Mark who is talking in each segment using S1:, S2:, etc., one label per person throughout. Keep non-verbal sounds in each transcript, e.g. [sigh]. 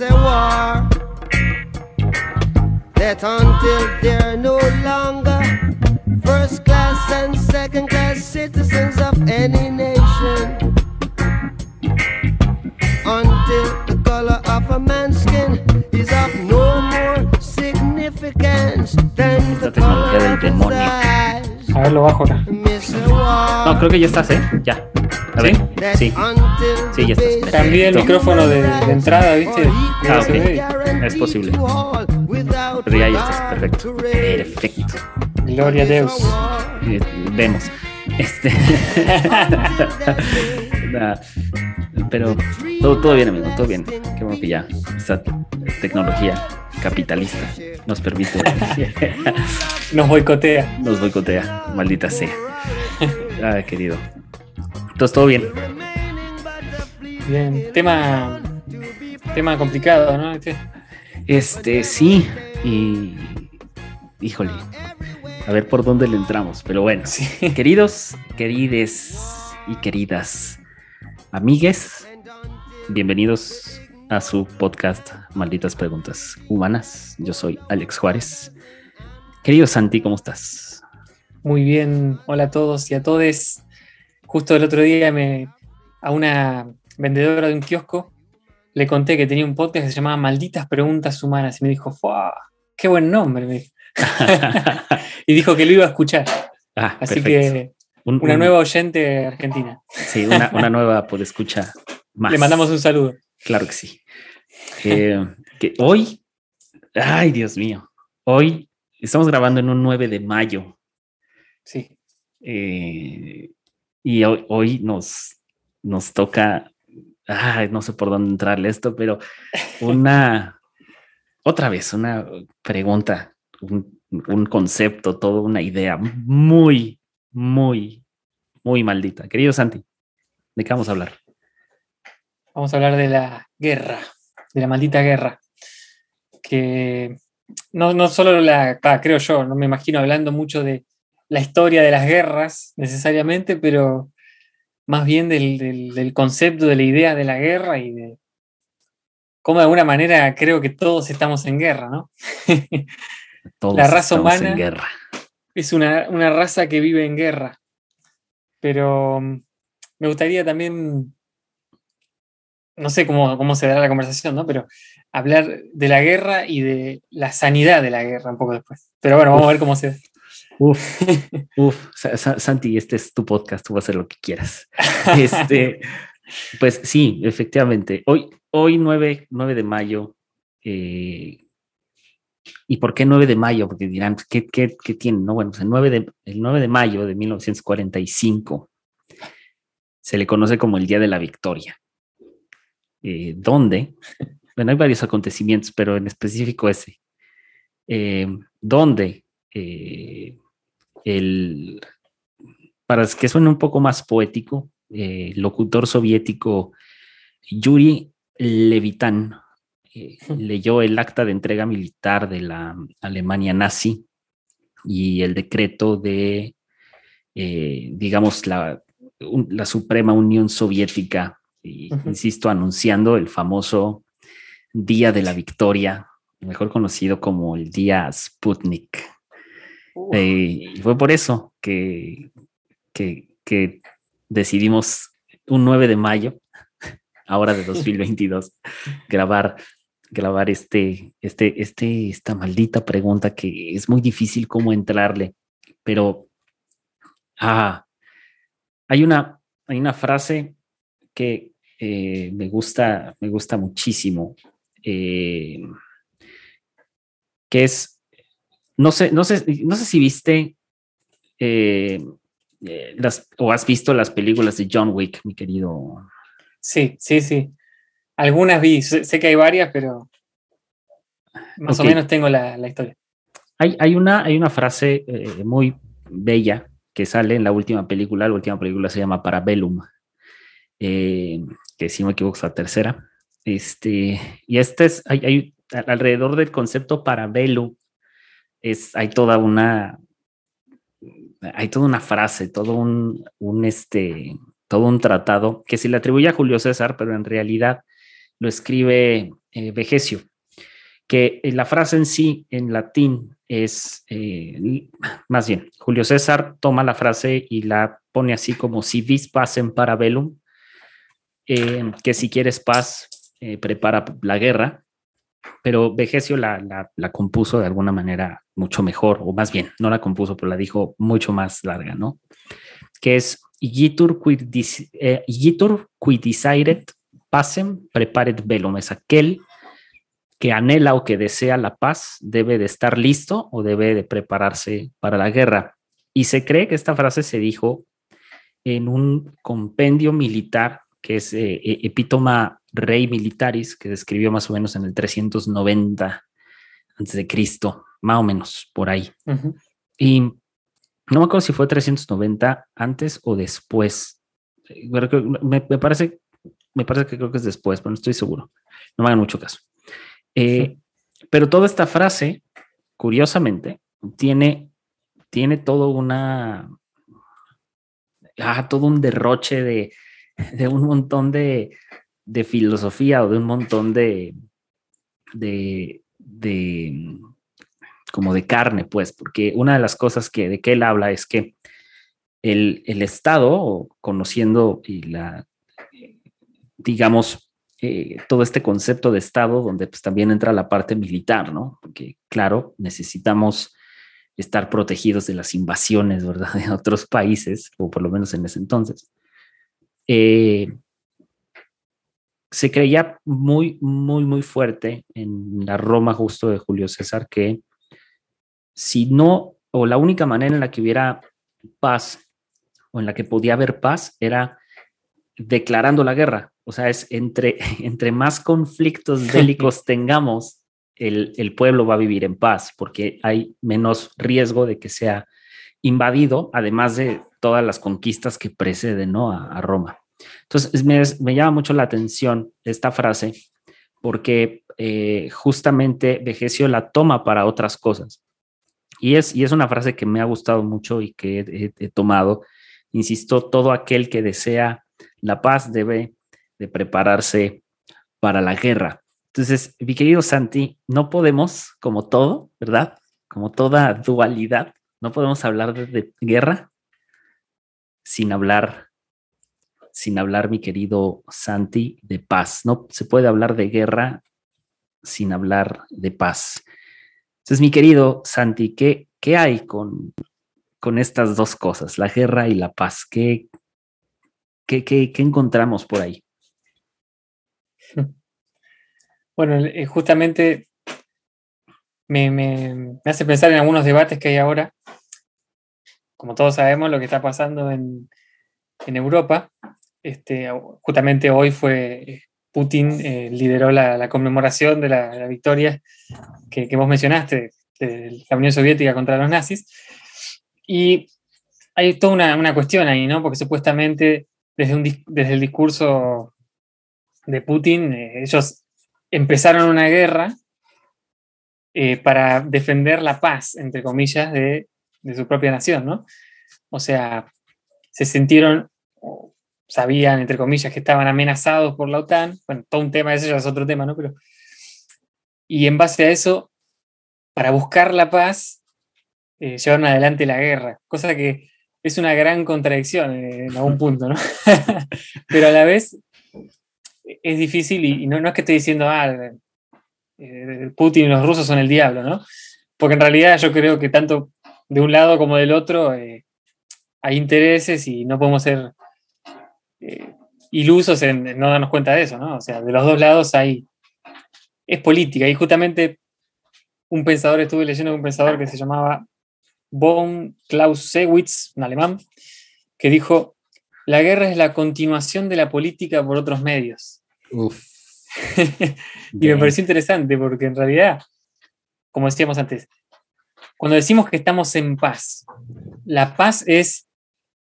S1: It's a war. That until they're no longer first class and second class citizens of any nation, until the color of a man's skin is of no more significance than the color of his eyes.
S2: A ver, lo bajo acá.
S3: No, creo que ya estás, ¿eh? Ya. A ver. Sí. Sí, ya estás.
S2: Cambié el micrófono de, de entrada, ¿viste?
S3: Ah,
S2: USB.
S3: ok. Es posible. Pero ya, ya estás. Perfecto. Perfecto.
S2: Gloria a Deus.
S3: Eh, vemos. Este. [laughs] Nah, pero todo, todo bien, amigo, todo bien. Qué bueno que ya esta tecnología capitalista nos permite, [laughs]
S2: Nos boicotea.
S3: nos boicotea, maldita sea. Ah, querido. Entonces, todo bien.
S2: Bien. Tema. Tema complicado, ¿no? Este-
S3: Este, sí. Y. Híjole. A ver por dónde le entramos. Pero bueno.
S2: Sí.
S3: Queridos, querides y queridas amigues, bienvenidos a su podcast Malditas Preguntas Humanas. Yo soy Alex Juárez. Querido Santi, ¿cómo estás?
S2: Muy bien. Hola a todos y a todes. Justo el otro día me a una vendedora de un kiosco le conté que tenía un podcast que se llamaba Malditas Preguntas Humanas y me dijo, ¡Fua! ¡Qué buen nombre! me dijo. [laughs] [laughs] y dijo que lo iba a escuchar.
S3: Ah,
S2: Así
S3: perfecto.
S2: que
S3: Un-
S2: una
S3: un-
S2: nueva oyente argentina.
S3: Sí, una, [laughs] una nueva podescucha más.
S2: Le mandamos un saludo.
S3: Claro que sí. Eh, que hoy, ay Dios mío, hoy estamos grabando en un 9 de mayo
S2: Sí.
S3: eh, y hoy, hoy nos, nos toca, ay, no sé por dónde entrarle esto, pero una, [laughs] otra vez, una pregunta, un, un concepto, toda una idea muy, muy, muy maldita. Querido Santi, ¿de qué vamos a hablar?
S2: Vamos a hablar de la guerra, de la maldita guerra. Que no, no solo la, ah, creo yo, no me imagino hablando mucho de la historia de las guerras necesariamente, pero más bien del, del- del concepto, de la idea de la guerra y de cómo de alguna manera creo que todos estamos en guerra, ¿no? [laughs]
S3: Todos
S2: La raza
S3: estamos en
S2: humana-
S3: guerra.
S2: Es una, una raza que vive en guerra. Pero mm, me gustaría también, no sé cómo, cómo se dará la conversación, ¿no? Pero hablar de la guerra y de la sanidad de la guerra un poco después. Pero bueno, vamos a ver cómo se...
S3: Uf, [laughs] uf, Sa- Santi, este es tu podcast, tú vas a hacer lo que quieras. [laughs] Este, pues sí, efectivamente. Hoy, hoy 9, 9 de mayo. eh, ¿Y por qué 9 de mayo? Porque dirán, ¿qué, qué, qué tiene? No, bueno, pues el 9, de, el 9 de mayo de 1945 se le conoce como el Día de la Victoria. Eh, ¿Dónde? [laughs] Bueno, hay varios acontecimientos, pero en específico ese. Eh, ¿Dónde? eh, el, para que suene un poco más poético, eh, el locutor soviético Yuri Levitan eh, leyó el acta de entrega militar de la Alemania nazi y el decreto de, eh, digamos, la, un- la Suprema Unión Soviética, y, insisto, anunciando el famoso Día de la Victoria, mejor conocido como el Día Sputnik. Eh, y fue por eso que, que, que decidimos un 9 de mayo, [laughs] ahora de 2022, grabar, grabar este, este, este, esta maldita pregunta que es muy difícil cómo entrarle, pero ah, hay, una, hay una frase que eh, me, gusta, me gusta muchísimo, eh, que es no sé, no sé, no sé si viste eh, las, o has visto las películas de John Wick, mi querido.
S2: Sí, sí, sí. Algunas vi, sé, que hay varias, pero más o menos tengo la, historia.
S3: Hay, hay, una, hay una frase eh, muy bella que sale en la última película. La última película se llama Parabellum, eh, que si no me equivoco es la tercera. Este, y este es, hay, hay alrededor del concepto Parabellum, es, hay toda una, hay toda una frase, todo un, un, este, todo un tratado que se le atribuye a Julio César, pero en realidad lo escribe eh, que la frase en sí en latín es, eh, más bien, Julio César toma la frase y la pone así como si vis pacem para velum, eh, que si quieres paz, prepara la guerra, pero Vegesio la, la, compuso de alguna manera mucho mejor, o más bien, no la compuso, pero la dijo mucho más larga, ¿no? Que es Igitur quid, eh, desiret pacem preparet velum, es aquel que anhela o que desea la paz, debe de estar listo o debe de prepararse para la guerra. Y se cree que esta frase se dijo en un compendio militar que es eh, e, Epítoma Rey Militaris, que describió más o menos en el 390 antes de Cristo, más o menos por ahí. Y no me acuerdo si fue 390 antes o después. Me, me, parece, me parece que creo que es después, pero no estoy seguro. No me hagan mucho caso. Eh, pero toda esta frase, curiosamente, tiene, tiene todo una, ah, todo un derroche de, de un montón de, de, filosofía o de un montón de, de, de, como de carne, pues, porque una de las cosas que de que él habla es que el, el Estado, conociendo y la, digamos, eh, todo este concepto de Estado, donde pues también entra la parte militar, ¿no? Porque, claro, necesitamos estar protegidos de las invasiones, ¿verdad? [laughs] De otros países, o por lo menos en ese entonces. Eh, se creía muy, muy, muy fuerte en la Roma justo de Julio César que si no, o la única manera en la que hubiera paz, o en la que podía haber paz, era declarando la guerra. O sea, es entre, [laughs] entre más conflictos [laughs] bélicos tengamos, el, el, pueblo va a vivir en paz, porque hay menos riesgo de que sea invadido, además de todas las conquistas que preceden ¿no? a, Roma. Entonces, me, me, llama mucho la atención esta frase, porque eh, justamente Vegesio la toma para otras cosas. Y es, y es una frase que me ha gustado mucho y que he tomado. Insisto, todo aquel que desea la paz debe de prepararse para la guerra. Entonces, mi querido Santi, no podemos, como todo, ¿verdad? Como toda dualidad, no podemos hablar de, guerra sin hablar, sin hablar, mi querido Santi, de paz. No se puede hablar de guerra sin hablar de paz. Entonces, mi querido Santi, ¿qué, qué hay con, con estas dos cosas, la guerra y la paz? ¿Qué, ¿Qué, encontramos por ahí? [laughs]
S2: Bueno, eh, justamente me, hace pensar en algunos debates que hay ahora. Como todos sabemos, lo que está pasando en, Europa. Este, justamente hoy fue Putin eh, lideró la, conmemoración de la, victoria que, vos mencionaste de la Unión Soviética contra los nazis. Y hay toda una, una cuestión ahí, ¿no? Porque supuestamente desde, el discurso de Putin, eh, ellos empezaron una guerra eh, para defender la paz, entre comillas, de, su propia nación, ¿no? O sea, se sintieron, sabían, entre comillas, que estaban amenazados por la OTAN. Bueno, todo un tema, ese ya es otro tema, ¿no? Pero, y en base a eso, para buscar la paz, eh, llevaron adelante la guerra, cosa que es una gran contradicción en algún punto, ¿no? [laughs] Pero a la vez es difícil y, no, no, es que esté diciendo, ah, eh, Putin y los rusos son el diablo, ¿no? Porque en realidad yo creo que tanto de un lado como del otro eh, hay intereses y no podemos ser eh, ilusos en, no darnos cuenta de eso, ¿no? O sea, de los dos lados hay, es política y justamente un pensador, estuve leyendo un pensador que se llamaba von Clausewitz, un alemán, que dijo, la guerra es la continuación de la política por otros medios. [laughs] y me pareció interesante porque en realidad, como decíamos antes, cuando decimos que estamos en paz, la paz es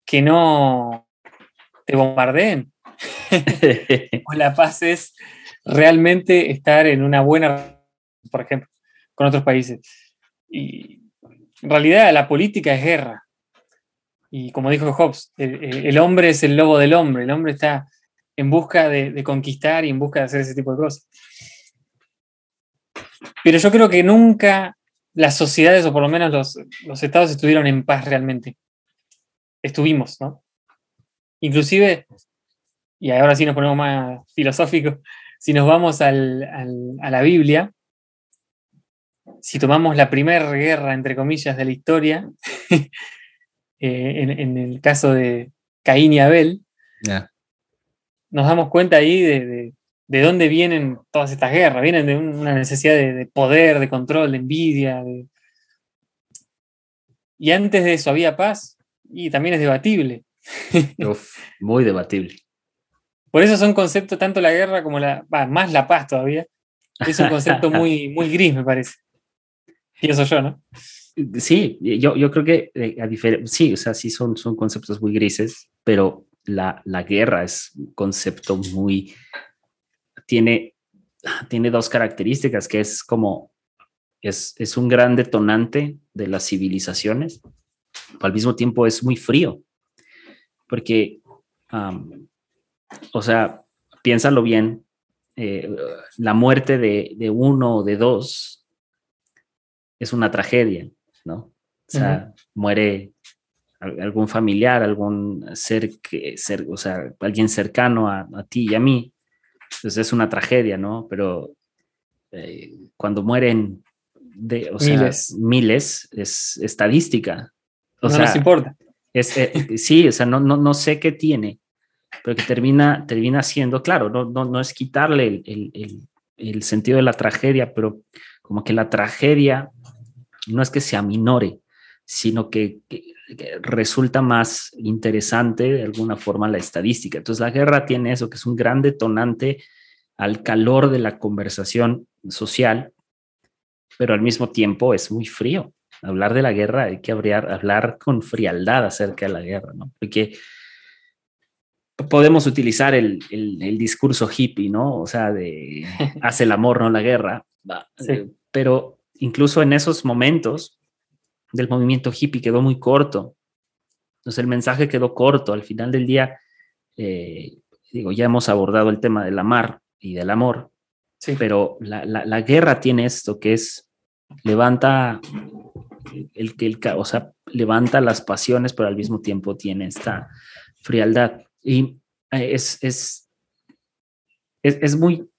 S2: que no te bombardeen. [laughs] o la paz es realmente estar en una buena, por ejemplo, con otros países. Y en realidad la política es guerra. Y como dijo Hobbes, el, hombre es el lobo del hombre, el hombre está en busca de, conquistar y en busca de hacer ese tipo de cosas. Pero yo creo que nunca las sociedades, o por lo menos los, estados, estuvieron en paz realmente. Estuvimos, ¿no? Inclusive, y ahora sí nos ponemos más filosóficos, si nos vamos a la Biblia, si tomamos la primera guerra, entre comillas, de la historia, [laughs] Eh, en, el caso de Caín y Abel, nos damos cuenta ahí de, dónde vienen todas estas guerras. Vienen de una necesidad de, poder, de control, de envidia. Y antes de eso había paz y también es debatible. [laughs]
S3: muy debatible.
S2: Por eso son conceptos, tanto la guerra como la, más la paz todavía, es un concepto [laughs] muy, muy gris, me parece. Pienso yo, ¿no?
S3: Sí, yo, yo creo que eh, a sí, o sea, sí son, son conceptos muy grises, pero la, la guerra es un concepto muy, tiene, tiene dos características, que es como, es, es un gran detonante de las civilizaciones, pero al mismo tiempo es muy frío, porque, o sea, piénsalo bien, eh, la muerte de, de uno o de dos es una tragedia. ¿no? O sea, muere algún familiar, algún ser que, ser, o sea, alguien cercano a, ti y a mí, pues es una tragedia, ¿no? Pero eh, cuando mueren de, o miles. Sea, miles es estadística.
S2: O no nos importa.
S3: Es, eh, sí, o sea, no, no, no sé qué tiene, pero que termina, termina siendo, claro, no, no, no es quitarle el, el, el sentido de la tragedia, pero como que la tragedia no es que se aminore, sino que, resulta más interesante de alguna forma la estadística. Entonces la guerra tiene eso, que es un gran detonante al calor de la conversación social, pero al mismo tiempo es muy frío. Hablar de la guerra hay que hablar, con frialdad acerca de la guerra, ¿no? Porque podemos utilizar el, discurso hippie, ¿no? O sea, de [laughs] hace el amor, no la guerra. Pero incluso en esos momentos del movimiento hippie quedó muy corto. Entonces el mensaje quedó corto. Al final del día, eh, digo, ya hemos abordado el tema del amar y del amor, sí. pero la, guerra tiene esto que es levanta el que el, o sea, levanta las pasiones, pero al mismo tiempo tiene esta frialdad. Y eh, es, es, es, es muy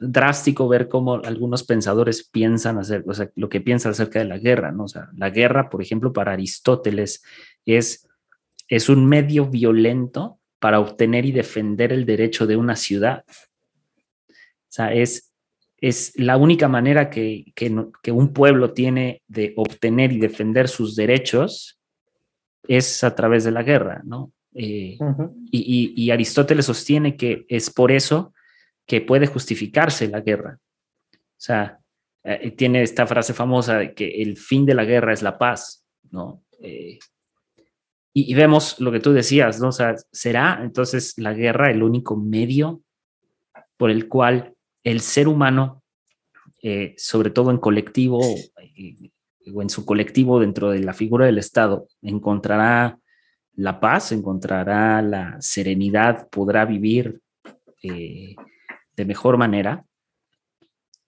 S3: drástico ver cómo algunos pensadores piensan hacer, o sea, lo que piensan acerca de la guerra, ¿no? O sea, la guerra, por ejemplo, para Aristóteles es, es un medio violento para obtener y defender el derecho de una ciudad. O sea, es, es la única manera que, que, un pueblo tiene de obtener y defender sus derechos es a través de la guerra, ¿no? Eh, y, y Aristóteles sostiene que es por eso que puede justificarse la guerra. O sea, eh, tiene esta frase famosa de que el fin de la guerra es la paz, ¿no? Eh, y, vemos lo que tú decías, ¿no? O sea, ¿será entonces la guerra el único medio por el cual el ser humano, eh, sobre todo en colectivo o en su colectivo dentro de la figura del Estado, encontrará la paz, encontrará la serenidad, podrá vivir de mejor manera.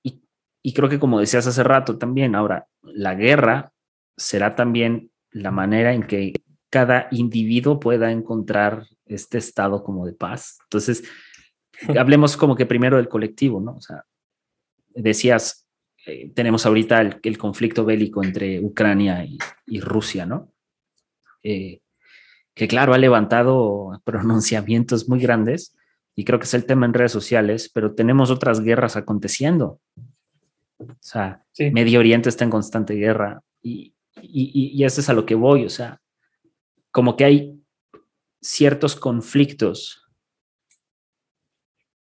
S3: Y, creo que como decías hace rato también, ahora, la guerra será también la manera en que cada individuo pueda encontrar este estado como de paz. Entonces, [laughs] hablemos como que primero del colectivo, ¿no? O sea, decías, eh, tenemos ahorita el, conflicto bélico entre Ucrania y, Rusia, ¿no? Eh, que claro, ha levantado pronunciamientos muy grandes y creo que es el tema en redes sociales, pero tenemos otras guerras aconteciendo. O sea, Medio Oriente está en constante guerra y, y, y, eso es a lo que voy, o sea, como que hay ciertos conflictos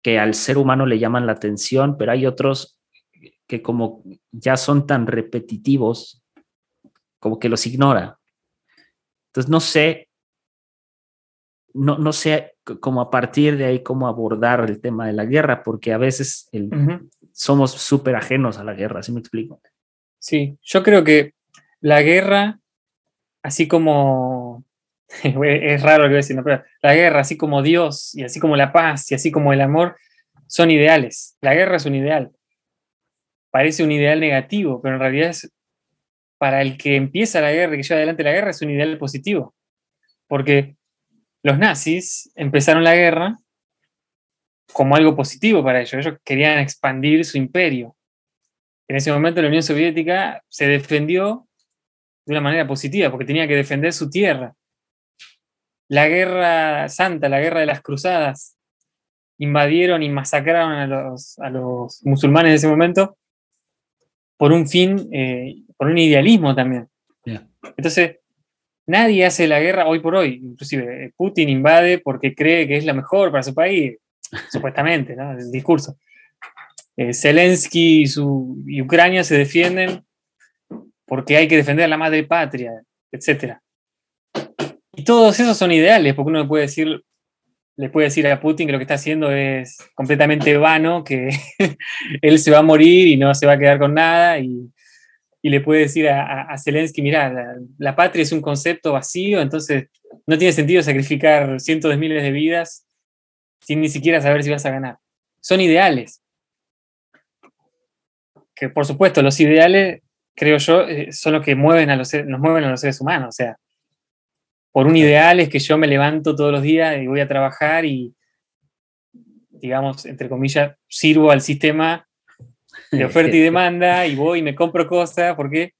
S3: que al ser humano le llaman la atención, pero hay otros que como ya son tan repetitivos, como que los ignora. Entonces no sé, no, no sé cómo a partir de ahí cómo abordar el tema de la guerra, porque a veces el, somos súper ajenos a la guerra, ¿sí me explico?
S2: Sí, yo creo que la guerra, así como [laughs] es raro lo que voy a decir, pero la guerra, así como Dios, y así como la paz, y así como el amor, son ideales. La guerra es un ideal. Parece un ideal negativo, pero en realidad es para el que empieza la guerra, que lleva adelante la guerra, es un ideal positivo. Porque los nazis empezaron la guerra como algo positivo para ellos. Ellos querían expandir su imperio. En ese momento la Unión Soviética se defendió de una manera positiva, porque tenía que defender su tierra la guerra santa, la guerra de las cruzadas, invadieron y masacraron a los, musulmanes en ese momento por un fin, eh, por un idealismo también. Entonces, nadie hace la guerra hoy por hoy, inclusive eh, Putin invade porque cree que es la mejor para su país, [laughs] supuestamente, ¿no? el discurso. Eh, Zelensky y, su, y Ucrania se defienden porque hay que defender a la madre patria, etcétera. Y todos esos son ideales, porque uno puede decir, le puede decir a Putin que lo que está haciendo es completamente vano, que [laughs] él se va a morir y no se va a quedar con nada, y, le puede decir a, Zelensky, mira, la, patria es un concepto vacío, entonces no tiene sentido sacrificar cientos de miles de vidas sin ni siquiera saber si vas a ganar. Son ideales. Que por supuesto, los ideales, creo yo, eh, son los que mueven a los, nos mueven a los seres humanos. O sea, por un ideal es que yo me levanto todos los días y voy a trabajar y, digamos, entre comillas, sirvo al sistema de [laughs] oferta y demanda y voy y me compro cosas porque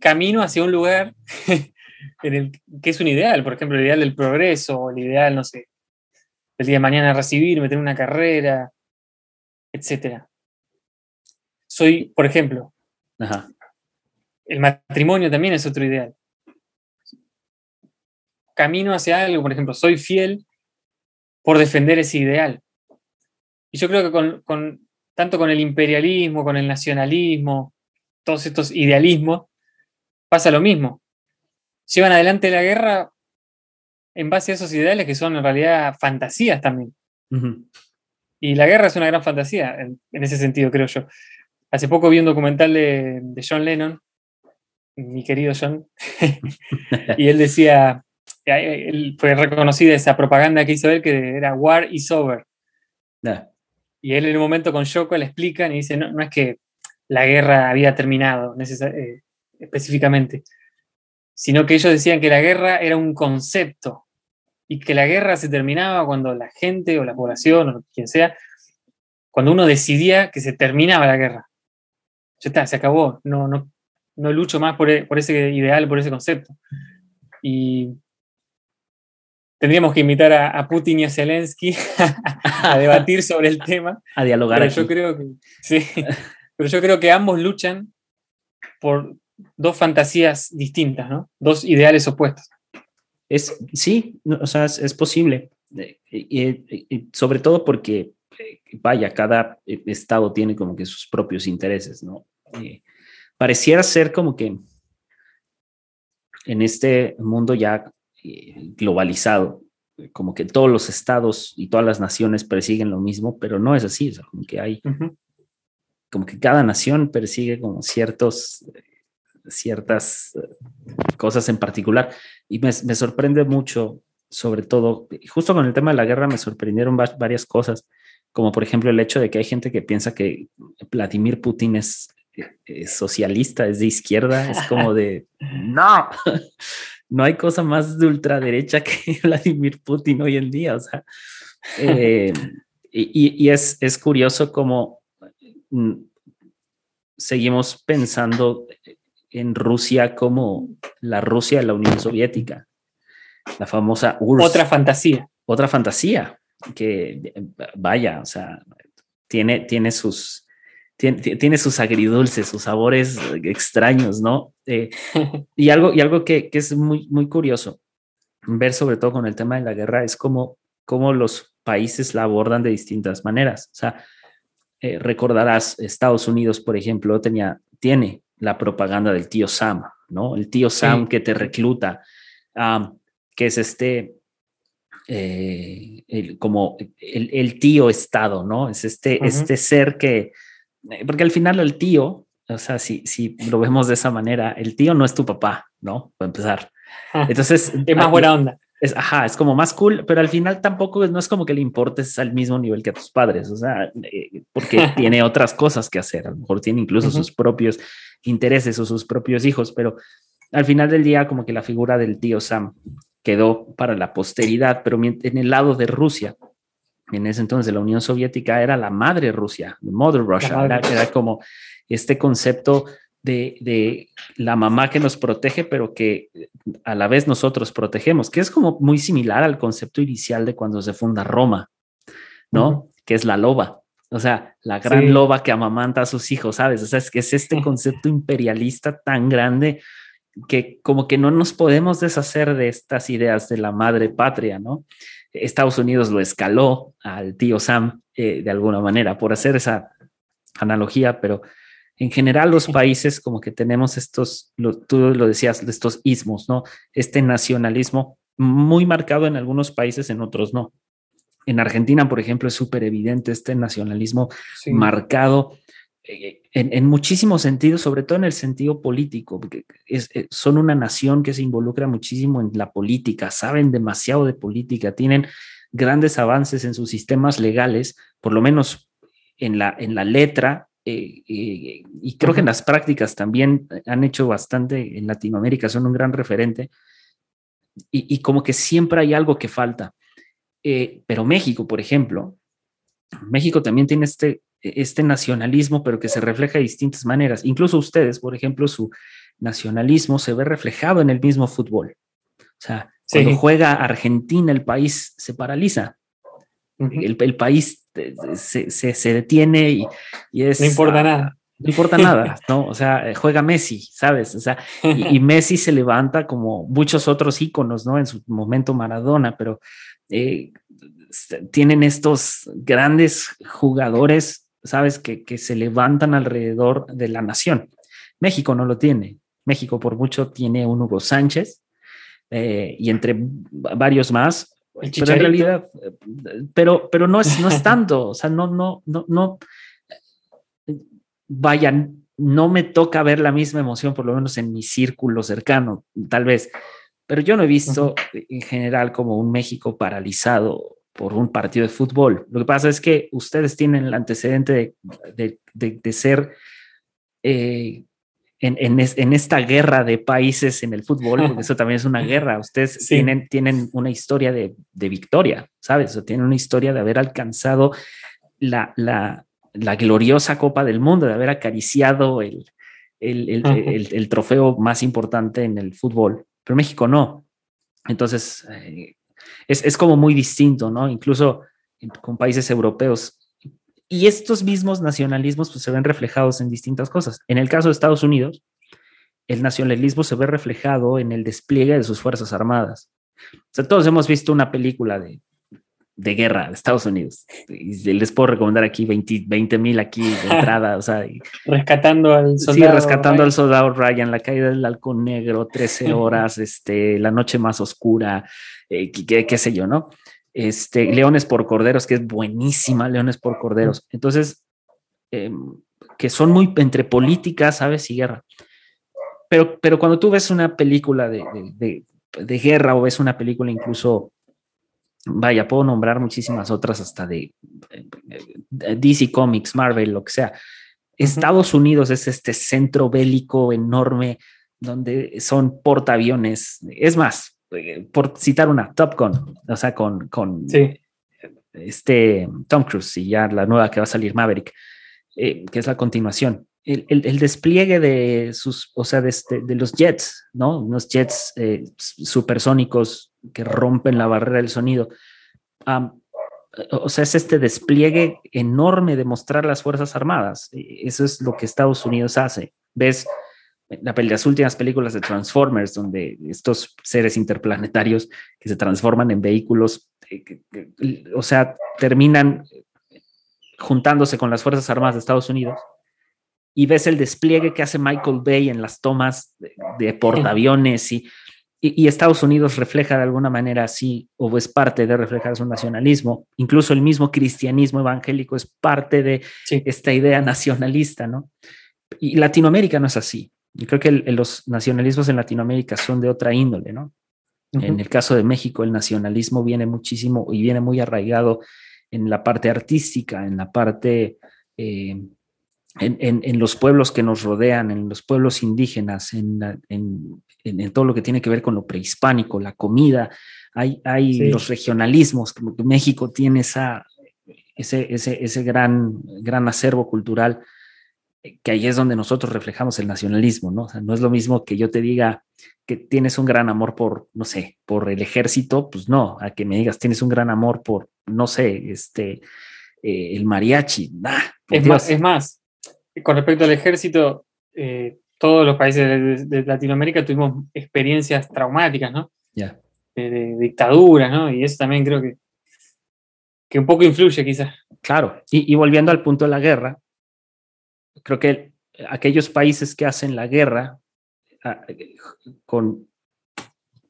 S2: camino hacia un lugar [laughs] en el, que es un ideal, por ejemplo, el ideal del progreso, el ideal, no sé, el día de mañana recibirme, tener una carrera, etc. Soy, por ejemplo, el matrimonio también es otro ideal camino hacia algo, por ejemplo, soy fiel por defender ese ideal. Y yo creo que con, tanto con el imperialismo, con el nacionalismo, todos estos idealismos, pasa lo mismo. Llevan adelante la guerra en base a esos ideales que son en realidad fantasías también. Y la guerra es una gran fantasía, en, ese sentido, creo yo. Hace poco vi un documental de, de John Lennon, mi querido John, [laughs] y él decía, fue reconocida esa propaganda que hizo él que era War is over. Y él en un momento con Yoko le explican y dice, no, no es que la guerra había terminado eh, específicamente, sino que ellos decían que la guerra era un concepto y que la guerra se terminaba cuando la gente o la población o quien sea, cuando uno decidía que se terminaba la guerra. Ya está, se acabó, no, no, no lucho más por, por ese ideal, por ese concepto. Y tendríamos que invitar a, Putin y a Zelensky a debatir sobre el tema.
S3: A dialogar.
S2: Pero yo creo que sí, pero yo creo que ambos luchan por dos fantasías distintas, ¿no? Dos ideales opuestos.
S3: Es, sí, o sea, es, posible. Y, sobre todo porque, vaya, cada estado tiene como que sus propios intereses, ¿no? pareciera ser como que en este mundo ya globalizado, como que todos los estados y todas las naciones persiguen lo mismo, pero no es así, como que hay, como que cada nación persigue como ciertos, ciertas eh, cosas en particular. Y me, me sorprende mucho, sobre todo, justo con el tema de la guerra me sorprendieron varias cosas, como por ejemplo el hecho de que hay gente que piensa que Vladimir Putin es, es socialista, es de izquierda, es como de, [laughs] no, no hay cosa más de ultraderecha que [laughs] Vladimir Putin hoy en día. O sea, eh, y, es, es, curioso cómo mm, seguimos pensando en Rusia como la Rusia de la Unión Soviética, la famosa
S2: URSS. Otra fantasía.
S3: Otra fantasía que, vaya, o sea, tiene, tiene sus, tiene, sus agridulces, sus sabores extraños, ¿no? Eh, [laughs] y algo, y algo que, es muy, muy curioso ver, sobre todo con el tema de la guerra, es como cómo los países la abordan de distintas maneras. O sea, eh, recordarás, Estados Unidos, por ejemplo, tenía, tiene la propaganda del tío Sam, ¿no? El tío Sam que te recluta, que es este, eh, como el, tío Estado, ¿no? Es este, este ser que, eh, porque al final el tío, o sea, si, si lo vemos de esa manera, el tío no es tu papá, ¿no? Para empezar. Entonces...
S2: es más buena onda.
S3: Es, ajá, es como más cool, pero al final tampoco no es como que le importes al mismo nivel que a tus padres, o sea, eh, porque [laughs] tiene otras cosas que hacer, a lo mejor tiene incluso sus propios intereses o sus propios hijos, pero al final del día como que la figura del tío Sam quedó para la posteridad, pero en el lado de Rusia, en ese entonces de la Unión Soviética, era la madre Rusia, Mother Russia, era, como este concepto de, de, la mamá que nos protege, pero que a la vez nosotros protegemos, que es como muy similar al concepto inicial de cuando se funda Roma, ¿no? Que es la loba. O sea, la gran loba que amamanta a sus hijos, ¿sabes? O sea, es que es este concepto imperialista tan grande que como que no nos podemos deshacer de estas ideas de la madre patria, ¿no? Estados Unidos lo escaló al tío Sam eh, de alguna manera, por hacer esa analogía, pero en general los [laughs] países como que tenemos estos, tú lo decías, estos ismos, ¿no? Este nacionalismo muy marcado en algunos países, en otros no. En Argentina, por ejemplo, es súper evidente este nacionalismo marcado eh, en, muchísimos sentidos, sobre todo en el sentido político, porque eh, son una nación que se involucra muchísimo en la política, saben demasiado de política, tienen grandes avances en sus sistemas legales, por lo menos en la, en la letra, eh, y creo que en las prácticas también han hecho bastante en Latinoamérica, son un gran referente, y, como que siempre hay algo que falta. pero México, por ejemplo, México también tiene este este nacionalismo, pero que se refleja de distintas maneras. Incluso ustedes, por ejemplo, su nacionalismo se ve reflejado en el mismo fútbol. O sea, cuando juega Argentina, el país se paraliza. el, país se, se, detiene y, y, es...
S2: No importa nada.
S3: No importa nada, ¿no? O sea, juega Messi, ¿sabes? O sea, y, [laughs] Messi se levanta como muchos otros íconos, ¿no? En su momento Maradona, pero eh, tienen estos grandes jugadores ¿sabes? Que, se levantan alrededor de la nación. México no lo tiene. México por mucho tiene un Hugo Sánchez eh, y entre varios más. Pero en realidad, pero, pero no es, no es tanto, o sea, no, no, no, no, vayan, no me toca ver la misma emoción, por lo menos en mi círculo cercano, tal vez, pero yo no he visto en general como un México paralizado por un partido de fútbol. Lo que pasa es que ustedes tienen el antecedente de, ser eh, en, esta guerra de países en el fútbol, porque eso también es una [laughs] guerra. Ustedes tienen, tienen una historia de, victoria, ¿sabes? O tienen una historia de haber alcanzado la, gloriosa Copa del Mundo, de haber acariciado el, el, trofeo más importante en el fútbol. Pero México no. Entonces, eh, es, como muy distinto, ¿no? Incluso con países europeos. Y estos mismos nacionalismos pues, se ven reflejados en distintas cosas. En el caso de Estados Unidos, el nacionalismo se ve reflejado en el despliegue de sus Fuerzas Armadas. O sea, todos hemos visto una película de, guerra de Estados Unidos. Y les puedo recomendar aquí 20 mil aquí de [laughs] entrada. O sea,
S2: rescatando al
S3: soldado. Sí, rescatando al soldado Ryan, la caída del halcón negro, 13 [laughs] horas, este, la noche más oscura, eh, qué, sé yo, ¿no? Este, Leones por Corderos, que es buenísima, Leones por Corderos. Entonces, em, que son muy entre política, ¿sabes? Y guerra. Pero, pero cuando tú ves una película de, de, de, guerra o ves una película incluso, vaya, puedo nombrar muchísimas otras hasta de, DC Comics, Marvel, lo que sea. Estados Unidos es este centro bélico enorme donde son portaaviones. Es más, eh, por citar una, Top Gun, o sea, con, con este Tom Cruise y ya la nueva que va a salir Maverick, eh, que es la continuación. El, el, despliegue de sus, o sea, de, este, de los jets, ¿no? Unos jets eh, supersónicos que rompen la barrera del sonido. o sea, es este despliegue enorme de mostrar las Fuerzas Armadas. Eso es lo que Estados Unidos hace. Ves las últimas películas de Transformers, donde estos seres interplanetarios que se transforman en vehículos, eh, o sea, terminan juntándose con las Fuerzas Armadas de Estados Unidos y ves el despliegue que hace Michael Bay en las tomas de, portaaviones y, y, Estados Unidos refleja de alguna manera así, o es parte de reflejar su nacionalismo. Incluso el mismo cristianismo evangélico es parte de esta idea nacionalista, ¿no? Y Latinoamérica no es así. Yo creo que los nacionalismos en Latinoamérica son de otra índole, ¿no? En el caso de México, el nacionalismo viene muchísimo y viene muy arraigado en la parte artística, en la parte, eh, en, los pueblos que nos rodean, en los pueblos indígenas, en, todo lo que tiene que ver con lo prehispánico, la comida. Hay, hay los regionalismos, como que México tiene esa, ese, ese, ese gran, gran acervo cultural que ahí es donde nosotros reflejamos el nacionalismo, ¿no? O sea, no es lo mismo que yo te diga que tienes un gran amor por, no sé, por el ejército, pues no, a que me digas tienes un gran amor por, no sé, este, eh, el mariachi.
S2: es, más, es más, con respecto al ejército, eh, todos los países de, Latinoamérica tuvimos experiencias traumáticas, ¿no?
S3: Ya.
S2: De, dictaduras, ¿no? Y eso también creo que, que un poco influye quizás.
S3: Claro, y volviendo al punto de la guerra, creo que aquellos países que hacen la guerra ah, con,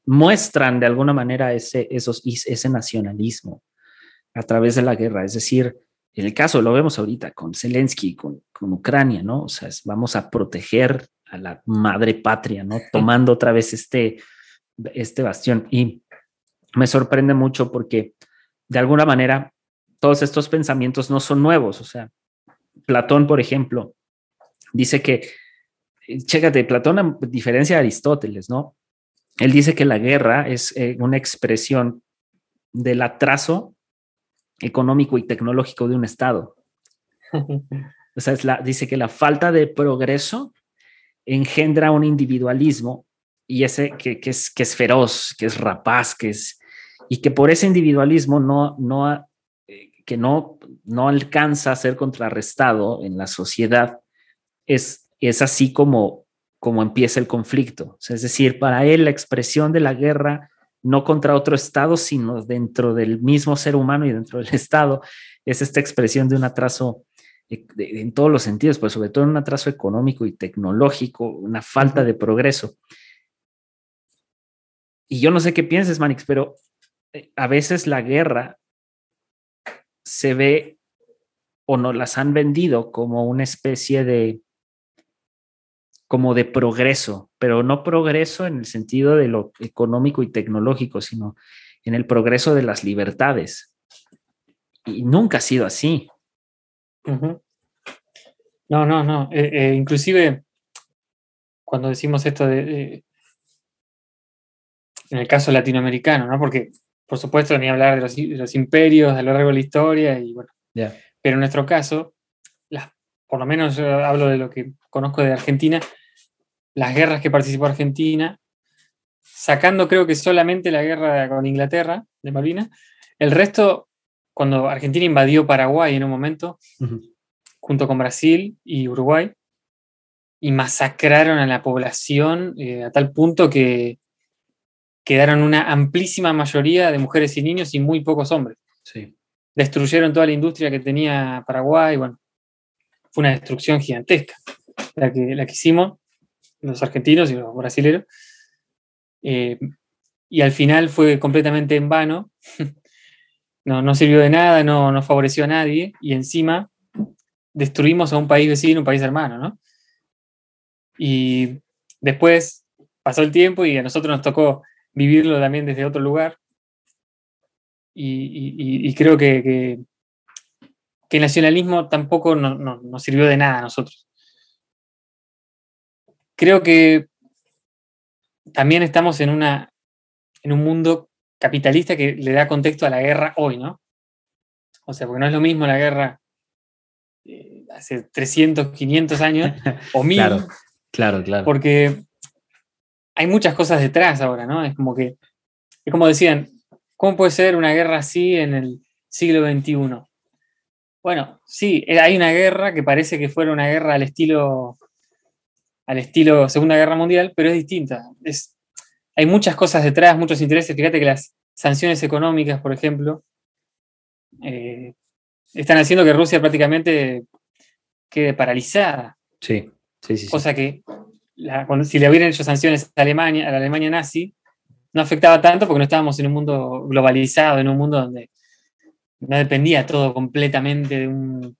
S3: muestran de alguna manera ese, esos, ese nacionalismo a través de la guerra. Es decir, el caso lo vemos ahorita con Zelensky, con, con Ucrania, ¿no? O sea, vamos a proteger a la madre patria, ¿no? Tomando otra vez este, este bastión. Y me sorprende mucho porque de alguna manera todos estos pensamientos no son nuevos. O sea, Platón, por ejemplo, dice que, chécate, Platón, a diferencia de Aristóteles, ¿no? Él dice que la guerra es eh, una expresión del atraso económico y tecnológico de un Estado. O sea, la, dice que la falta de progreso engendra un individualismo y ese que, es, que es feroz, que es rapaz, que es, y que por ese individualismo no, no, eh, que no, no alcanza a ser contrarrestado en la sociedad es, es así como, como empieza el conflicto. es decir, para él la expresión de la guerra no contra otro Estado, sino dentro del mismo ser humano y dentro del [laughs] Estado, es esta expresión de un atraso eh, en todos los sentidos, pero sobre todo un atraso económico y tecnológico, una falta de progreso. Y yo no sé qué pienses, Manix, pero eh, a veces la guerra se ve o no las han vendido como una especie de como de progreso, pero no progreso en el sentido de lo económico y tecnológico, sino en el progreso de las libertades. Y nunca ha sido así.
S2: No, no, no. Eh, eh, inclusive, cuando decimos esto de, en el caso latinoamericano, ¿no? Porque, por supuesto, ni hablar de los, imperios a lo largo de la historia, y bueno. Pero en nuestro caso, las, por lo menos yo hablo de lo que conozco de Argentina, las guerras que participó Argentina, sacando creo que solamente la guerra con Inglaterra de Malvinas, el resto, cuando Argentina invadió Paraguay en un momento, junto con Brasil y Uruguay, y masacraron a la población eh, a tal punto que quedaron una amplísima mayoría de mujeres y niños y muy pocos hombres. Destruyeron toda la industria que tenía Paraguay, bueno, fue una destrucción gigantesca la que, la que hicimos los argentinos y los brasileños. Eh, y al final fue completamente en vano. [laughs] no, no sirvió de nada, no, no favoreció a nadie. Y encima destruimos a un país vecino, un país hermano, ¿no? Y después pasó el tiempo y a nosotros nos tocó vivirlo también desde otro lugar. Y, creo que, que, el nacionalismo tampoco nos sirvió de nada a nosotros creo que también estamos en, una, en un mundo capitalista que le da contexto a la guerra hoy, ¿no? O sea, porque no es lo mismo la guerra eh, hace 300, 500 años [laughs] o mil.
S3: Claro, claro, claro.
S2: Porque hay muchas cosas detrás ahora, ¿no? Es como que, es como decían, ¿cómo puede ser una guerra así en el siglo XXI? Bueno, sí, hay una guerra que parece que fuera una guerra al estilo al estilo Segunda Guerra Mundial, pero es distinta. Es, hay muchas cosas detrás, muchos intereses. Fíjate que las sanciones económicas, por ejemplo, eh, están haciendo que Rusia prácticamente quede paralizada.
S3: Sí, sí, sí.
S2: Cosa que si le hubieran hecho sanciones a Alemania, a la Alemania nazi, no afectaba tanto porque no estábamos en un mundo globalizado, en un mundo donde no dependía todo completamente de un,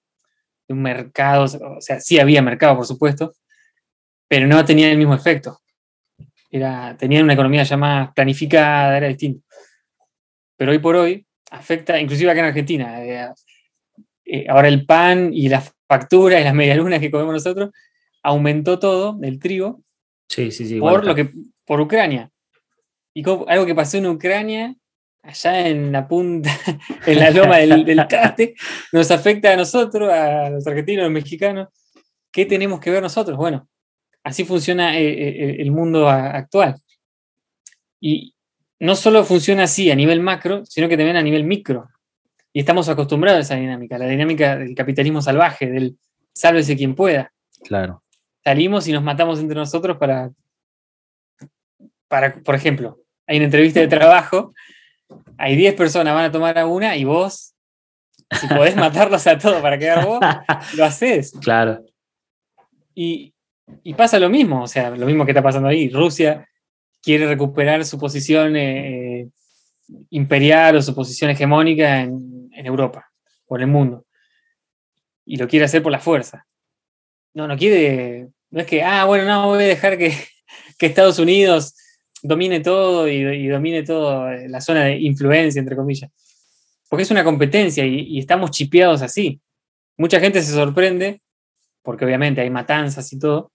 S2: mercado, o sea, sí había mercado, por supuesto, pero no tenía el mismo efecto. Era, tenían una economía ya más planificada, era distinto. Pero hoy por hoy afecta, inclusive acá en Argentina, eh, eh, ahora el pan y las facturas y las medialunas que comemos nosotros, aumentó todo, el trigo,
S3: sí, sí, sí,
S2: por, lo que, por Ucrania. Y algo que pasó en Ucrania, allá en la punta, [laughs] en la loma del, del nos afecta a nosotros, a los argentinos, a los mexicanos. ¿Qué tenemos que ver nosotros? Bueno, así funciona eh, eh, el mundo actual. Y no solo funciona así a nivel macro, sino que también a nivel micro. Y estamos acostumbrados a esa dinámica, la dinámica del capitalismo salvaje, del sálvese quien pueda.
S3: Claro.
S2: Salimos y nos matamos entre nosotros para, para por ejemplo, hay una entrevista de trabajo, hay 10 personas, van a tomar a una y vos, si podés [laughs] matarlos a todos para quedar vos, lo haces.
S3: Claro.
S2: Y, pasa lo mismo, o sea, lo mismo que está pasando ahí. Rusia quiere recuperar su posición eh, imperial o su posición hegemónica en, en Europa o en el mundo. Y lo quiere hacer por la fuerza. No, no quiere, no es que, ah, bueno, no, voy a dejar que, [laughs] que Estados Unidos domine todo y, domine todo eh, la zona de influencia, entre comillas. Porque es una competencia y, estamos chipeados así. Mucha gente se sorprende, porque obviamente hay matanzas y todo,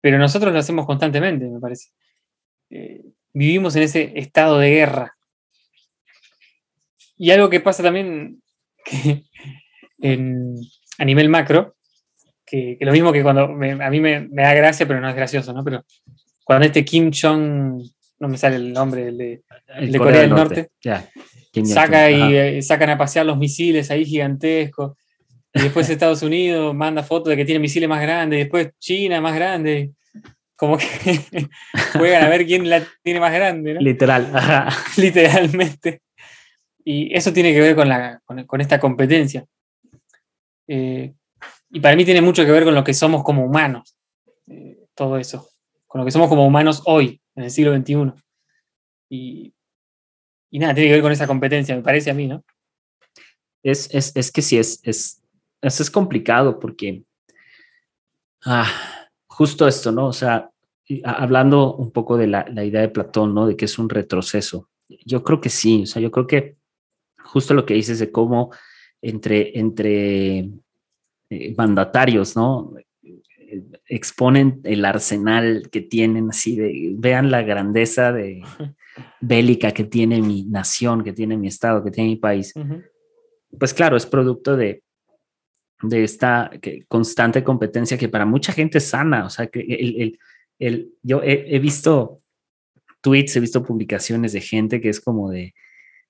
S2: pero nosotros lo hacemos constantemente, me parece. Eh, vivimos en ese estado de guerra. Y algo que pasa también [laughs] a nivel macro, que, lo mismo que cuando a mí me, me, da gracia, pero no es gracioso, ¿no? Pero cuando este Kim Jong, no me sale el nombre, el de, Corea, del Norte, saca y eh, sacan a pasear los misiles ahí gigantescos. Y después Estados Unidos manda fotos de que tiene misiles más grandes, y después China más grande. Como que [laughs] juegan a ver quién la tiene más grande. ¿no?
S3: Literal. [laughs]
S2: Literalmente. Y eso tiene que ver con, la, con, esta competencia. Eh, y para mí tiene mucho que ver con lo que somos como humanos. Eh, todo eso con lo que somos como humanos hoy, en el siglo XXI. Y, nada, tiene que ver con esa competencia, me parece a mí, ¿no?
S3: Es, que sí, es, es, es, complicado porque ah, justo esto, ¿no? O sea, hablando un poco de la, idea de Platón, ¿no? De que es un retroceso. Yo creo que sí, o sea, yo creo que justo lo que dices de cómo entre, entre eh, mandatarios, ¿no? exponen el arsenal que tienen, así de, vean la grandeza de [laughs] bélica que tiene mi nación, que tiene mi estado, que tiene mi país. Pues claro, es producto de, de esta constante competencia que para mucha gente es sana, o sea, que el, el, yo he, visto tweets, he visto publicaciones de gente que es como de,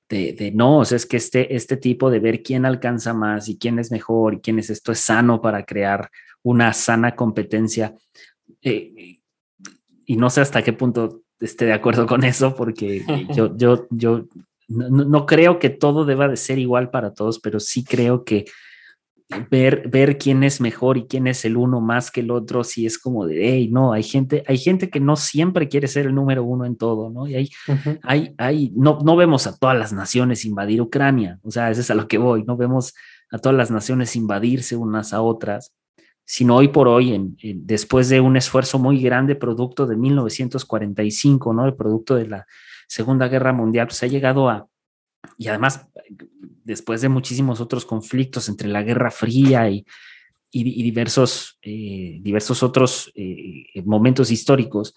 S3: de, no, o sea, es que este, este tipo de ver quién alcanza más y quién es mejor y quién es esto es sano para crear una sana competencia. Eh, y no sé hasta qué punto esté de acuerdo con eso, porque yo, [laughs] yo, yo no, creo que todo deba de ser igual para todos, pero sí creo que ver, ver quién es mejor y quién es el uno más que el otro, sí es como de, hey, no, hay gente, hay gente que no siempre quiere ser el número uno en todo, ¿no? Y hay, hay, hay, no, no vemos a todas las naciones invadir Ucrania, o sea, eso es a lo que voy, no vemos a todas las naciones invadirse unas a otras sino hoy por hoy, en, después de un esfuerzo muy grande, producto de 1945, ¿no? El producto de la Segunda Guerra Mundial, pues ha llegado a, y además, después de muchísimos otros conflictos entre la Guerra Fría y, y, diversos, eh, diversos otros eh, momentos históricos,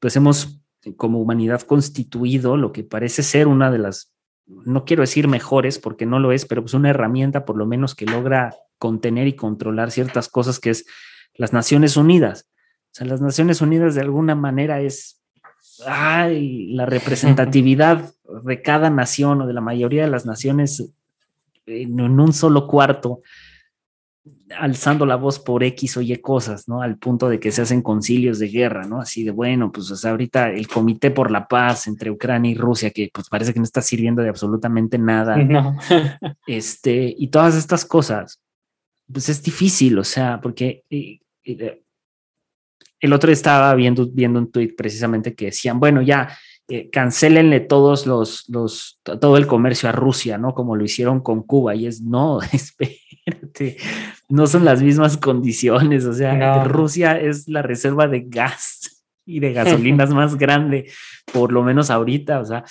S3: pues hemos como humanidad constituido lo que parece ser una de las, no quiero decir mejores porque no lo es, pero pues una herramienta por lo menos que logra contener y controlar ciertas cosas que es las Naciones Unidas. O sea, las Naciones Unidas de alguna manera es ay, la representatividad de cada nación o de la mayoría de las naciones en un solo cuarto. alzando la voz por X o Y cosas, ¿no? Al punto de que se hacen concilios de guerra, ¿no? Así de, bueno, pues o sea, ahorita el Comité por la Paz entre Ucrania y Rusia, que pues parece que no está sirviendo de absolutamente nada. [laughs]
S2: No.
S3: este, y todas estas cosas, pues es difícil, o sea, porque eh, eh, el otro día estaba viendo, viendo un tweet precisamente que decían, bueno, ya, eh, cancelenle todos los, los, todo el comercio a Rusia, ¿no? Como lo hicieron con Cuba. Y es, no, [laughs] espérate, no son las mismas condiciones. O sea, Rusia es la reserva de gas y de gasolinas [laughs] más grande, por lo menos ahorita. O sea,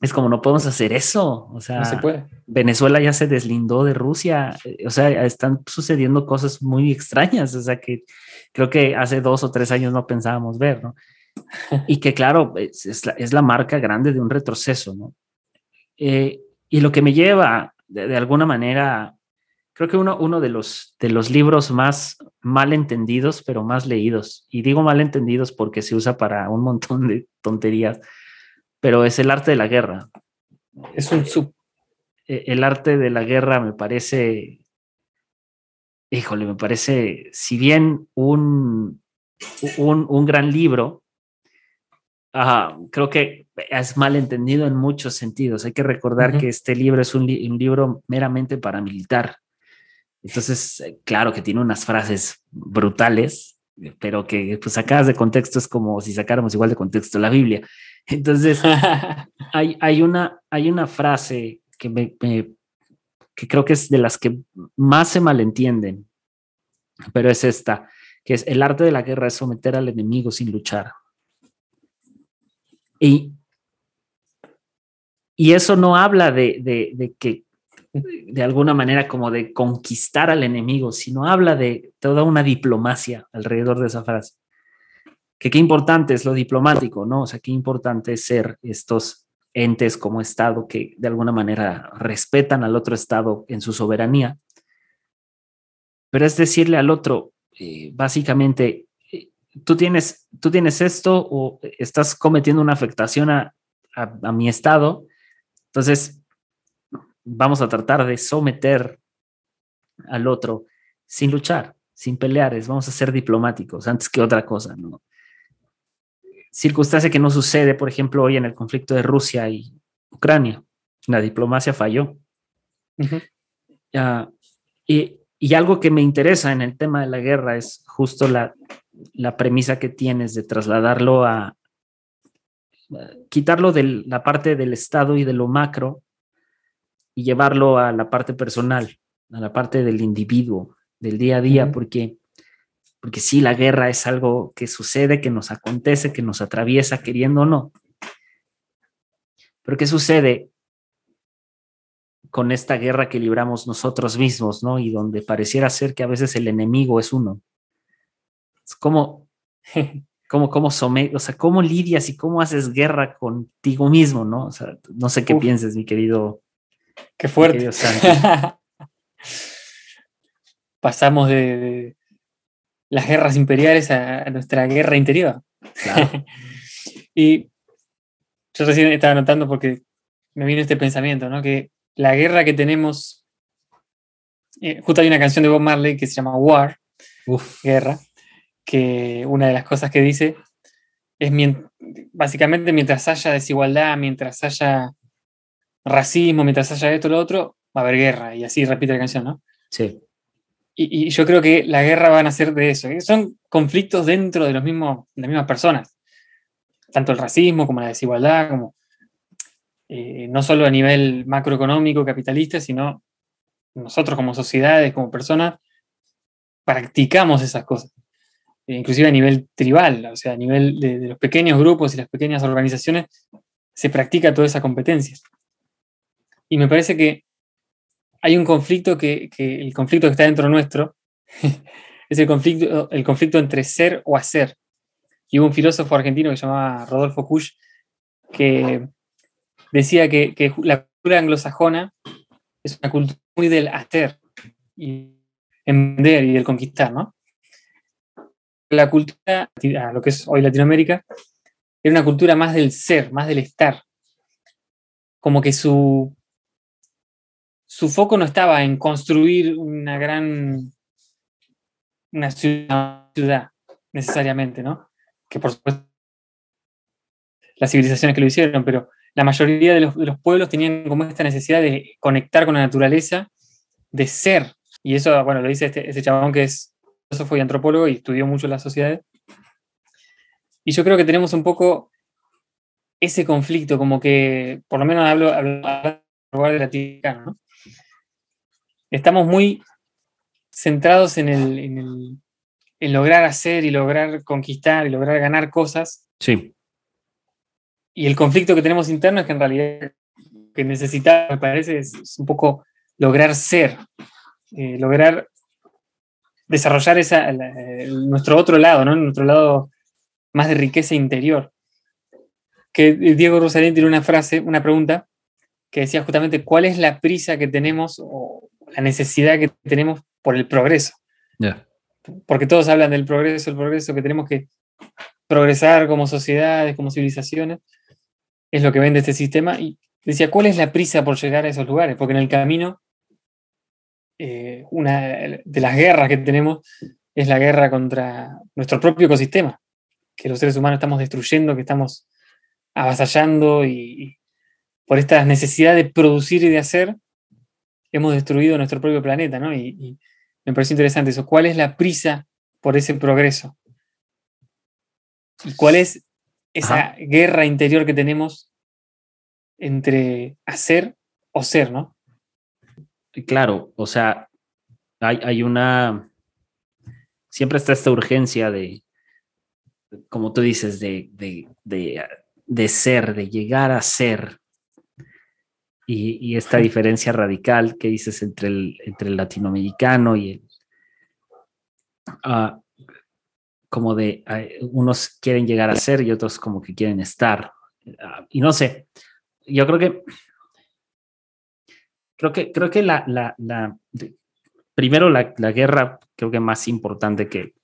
S3: es como no podemos hacer eso. O sea,
S2: se puede.
S3: Venezuela ya se deslindó de Rusia. Eh, o sea, están sucediendo cosas muy extrañas. O sea, que creo que hace dos o tres años no pensábamos ver, ¿no? y que claro, es, la, marca grande de un retroceso, ¿no? Eh, y lo que me lleva, de, alguna manera, creo que uno, uno de, los, de los libros más mal entendidos, pero más leídos, y digo mal entendidos porque se usa para un montón de tonterías, pero es el arte de la guerra.
S2: Es un sub.
S3: Eh, el arte de la guerra me parece, híjole, me parece, si bien un, un, un gran libro, creo que es mal entendido en muchos sentidos. Hay que recordar que este libro es un, libro meramente paramilitar. Entonces, eh, claro que tiene unas frases brutales, pero que pues sacadas de contexto es como si sacáramos igual de contexto la Biblia. Entonces, [laughs] hay, hay, una, hay una frase que, me, que creo que es de las que más se malentienden, pero es esta, que es el arte de la guerra es someter al enemigo sin luchar. Y, y eso no habla de, que de alguna manera como de conquistar al enemigo, sino habla de toda una diplomacia alrededor de esa frase. Que qué importante es lo diplomático, ¿no? O sea, qué importante es ser estos entes como Estado que de alguna manera respetan al otro Estado en su soberanía. Pero es decirle al otro, eh, básicamente, tú tienes, tú tienes esto o estás cometiendo una afectación a, mi estado, entonces vamos a tratar de someter al otro sin luchar, sin pelear, vamos a ser diplomáticos antes que otra cosa, ¿no? Circunstancia que no sucede, por ejemplo, hoy en el conflicto de Rusia y Ucrania. La diplomacia falló. y, y algo que me interesa en el tema de la guerra es justo la, la premisa que tienes de trasladarlo a quitarlo de la parte del Estado y de lo macro y llevarlo a la parte personal, a la parte del individuo, del día a día, porque, porque sí, la guerra es algo que sucede, que nos acontece, que nos atraviesa, queriendo o no. Pero ¿qué sucede con esta guerra que libramos nosotros mismos, ¿no? Y donde pareciera ser que a veces el enemigo es uno. ¿Cómo, cómo, cómo, o sea, cómo lidias y cómo haces guerra contigo mismo, ¿no? O sea, no sé qué pienses, mi querido.
S2: Qué fuerte. [laughs] Pasamos de, las guerras imperiales a, nuestra guerra interior. [laughs] y yo recién estaba notando porque me vino este pensamiento, ¿no? Que la guerra que tenemos, eh, justo hay una canción de Bob Marley que se llama War, Uf. guerra, que una de las cosas que dice es básicamente mientras haya desigualdad, mientras haya racismo, mientras haya esto o lo otro, va a haber guerra. Y así repite la canción, ¿no?
S3: Sí.
S2: Y, yo creo que la guerra van a ser de eso. ¿eh? Son conflictos dentro de, los mismos, de las mismas personas. Tanto el racismo como la desigualdad, como eh, no solo a nivel macroeconómico, capitalista, sino nosotros como sociedades, como personas, practicamos esas cosas. Eh, inclusive a nivel tribal, o sea, a nivel de, los pequeños grupos y las pequeñas organizaciones, se practica toda esa competencia. Y me parece que hay un conflicto que, el conflicto que está dentro nuestro [laughs] es el conflicto, el conflicto entre ser o hacer. Y hubo un filósofo argentino que se llamaba Rodolfo Kusch que decía que, la cultura anglosajona es una cultura muy del hacer y vender y del conquistar, ¿no? la cultura, lo que es hoy Latinoamérica, era una cultura más del ser, más del estar. Como que su, su foco no estaba en construir una gran una ciudad, necesariamente, ¿no? Que por supuesto las civilizaciones que lo hicieron, pero la mayoría de los, pueblos tenían como esta necesidad de conectar con la naturaleza, de ser. Y eso, bueno, lo dice este, ese chabón que es filósofo y antropólogo y estudió mucho las sociedades. Y yo creo que tenemos un poco ese conflicto, como que, por lo menos hablo, hablo, lugar de latinoamericano, ¿no? Estamos muy centrados en, el, en, el, en lograr hacer y lograr conquistar y lograr ganar cosas.
S3: Sí.
S2: Y el conflicto que tenemos interno es que en realidad que necesitamos, me parece, es, un poco lograr ser, eh, lograr desarrollar esa, nuestro otro lado, ¿no? nuestro lado más de riqueza interior. Que Diego Rosalén tiene una frase, una pregunta, que decía justamente cuál es la prisa que tenemos o la necesidad que tenemos por el progreso. Porque todos hablan del progreso, el progreso, que tenemos que progresar como sociedades, como civilizaciones, es lo que vende este sistema. Y decía, ¿cuál es la prisa por llegar a esos lugares? Porque en el camino, eh, una de las guerras que tenemos es la guerra contra nuestro propio ecosistema, que los seres humanos estamos destruyendo, que estamos avasallando y, por esta necesidad de producir y de hacer, hemos destruido nuestro propio planeta, ¿no? Y, me parece interesante eso. ¿Cuál es la prisa por ese progreso? ¿Y cuál es esa guerra interior que tenemos entre hacer o ser, ¿no?
S3: Claro, o sea, hay, una. Siempre está esta urgencia de, como tú dices, de, de ser, de llegar a ser, y, esta diferencia radical que dices entre el, entre el latinoamericano y el... Ah, como de unos quieren llegar a ser y otros como que quieren estar. Ah, y no sé, yo creo que creo que creo que la, la, primero la, la, guerra creo que más importante que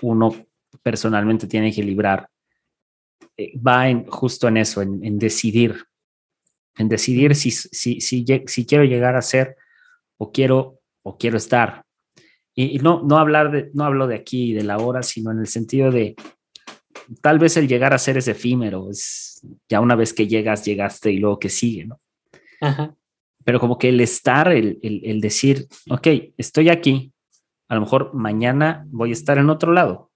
S3: uno personalmente tiene que librar eh, va en, justo en eso, en decidir en decidir si, si, si, si, quiero llegar a ser o quiero, o quiero estar. Y, no, no, hablar de, no hablo de aquí y de la hora, sino en el sentido de tal vez el llegar a ser es efímero, es ya una vez que llegas, llegaste y luego que sigue, ¿no? Pero como que el estar, el, el, decir, ok, estoy aquí, a lo mejor mañana voy a estar en otro lado.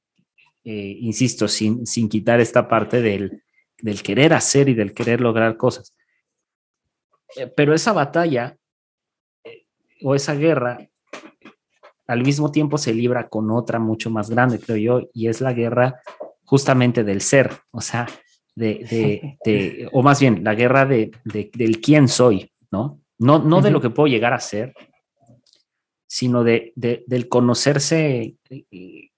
S3: Eh, insisto, sin, sin quitar esta parte del, del querer hacer y del querer lograr cosas. Eh, pero esa batalla eh, o esa guerra al mismo tiempo se libra con otra mucho más grande, creo yo, y es la guerra justamente del ser, o sea, de, de, [laughs] o más bien la guerra de, del quién soy, ¿no? No, no de lo que puedo llegar a ser, sino de, del conocerse eh,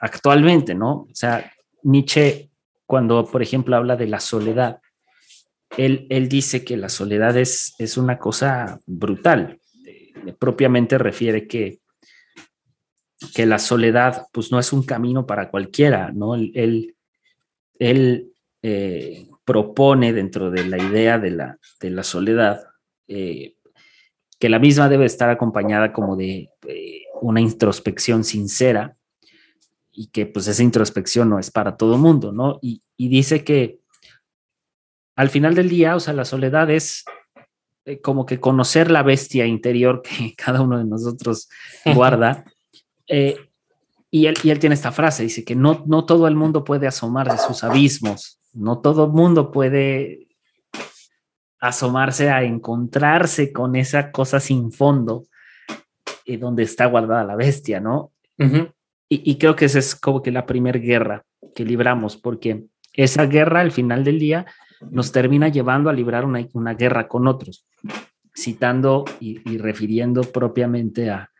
S3: actualmente, ¿no? O sea, Nietzsche, cuando, por ejemplo, habla de la soledad, él, dice que la soledad es, es una cosa brutal. Eh, propiamente refiere que, que la soledad pues no es un camino para cualquiera, ¿no? Él, él, eh, propone dentro de la idea de la, de la soledad eh, que la misma debe estar acompañada como de una introspección sincera y que pues esa introspección no es para todo mundo, ¿no? Y, y dice que al final del día, o sea, la soledad es eh, como que conocer la bestia interior que [laughs] cada uno de nosotros [laughs] guarda. Eh, y, él, y él tiene esta frase, dice que no, no todo el mundo puede asomar de sus abismos, no todo el mundo puede asomarse a encontrarse con esa cosa sin fondo eh, donde está guardada la bestia, ¿no? y, y, creo que esa es como que la primera guerra que libramos, porque esa guerra al final del día nos termina llevando a librar una, guerra con otros, citando y, refiriendo propiamente a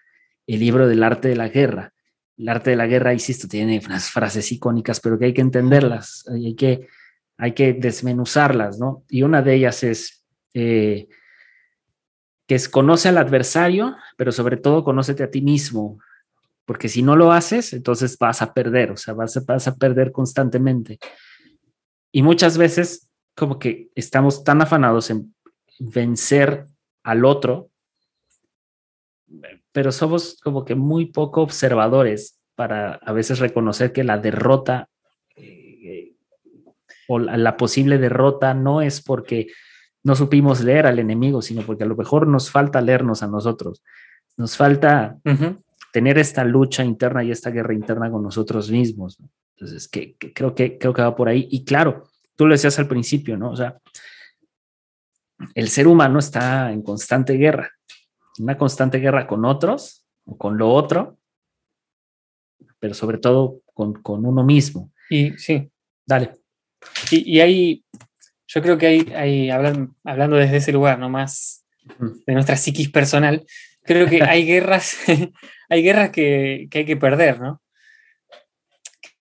S3: el libro del arte de la guerra. El arte de la guerra, insisto, tiene unas frases icónicas, pero que hay que entenderlas, hay que, hay que desmenuzarlas, ¿no? Y una de ellas es eh, que conoce al adversario, pero sobre todo conócete a ti mismo, porque si no lo haces, entonces vas a perder, o sea, vas a, vas a perder constantemente. Y muchas veces como que estamos tan afanados en vencer al otro, pero somos como que muy poco observadores para a veces reconocer que la derrota eh, o la, la, posible derrota no es porque no supimos leer al enemigo, sino porque a lo mejor nos falta leernos a nosotros. Nos falta uh -huh. tener esta lucha interna y esta guerra interna con nosotros mismos. Entonces, que, que, creo, que, creo que va por ahí. Y claro, tú lo decías al principio, ¿no? O sea, el ser humano está en constante guerra, una constante guerra con otros o con lo otro, pero sobre todo con, con uno mismo.
S2: Y sí.
S3: Dale.
S2: Y, y hay, yo creo que hay, hay hablan, hablando desde ese lugar, no más de nuestra psiquis personal, creo que hay guerras, [laughs] hay guerras que, que, hay que perder, ¿no?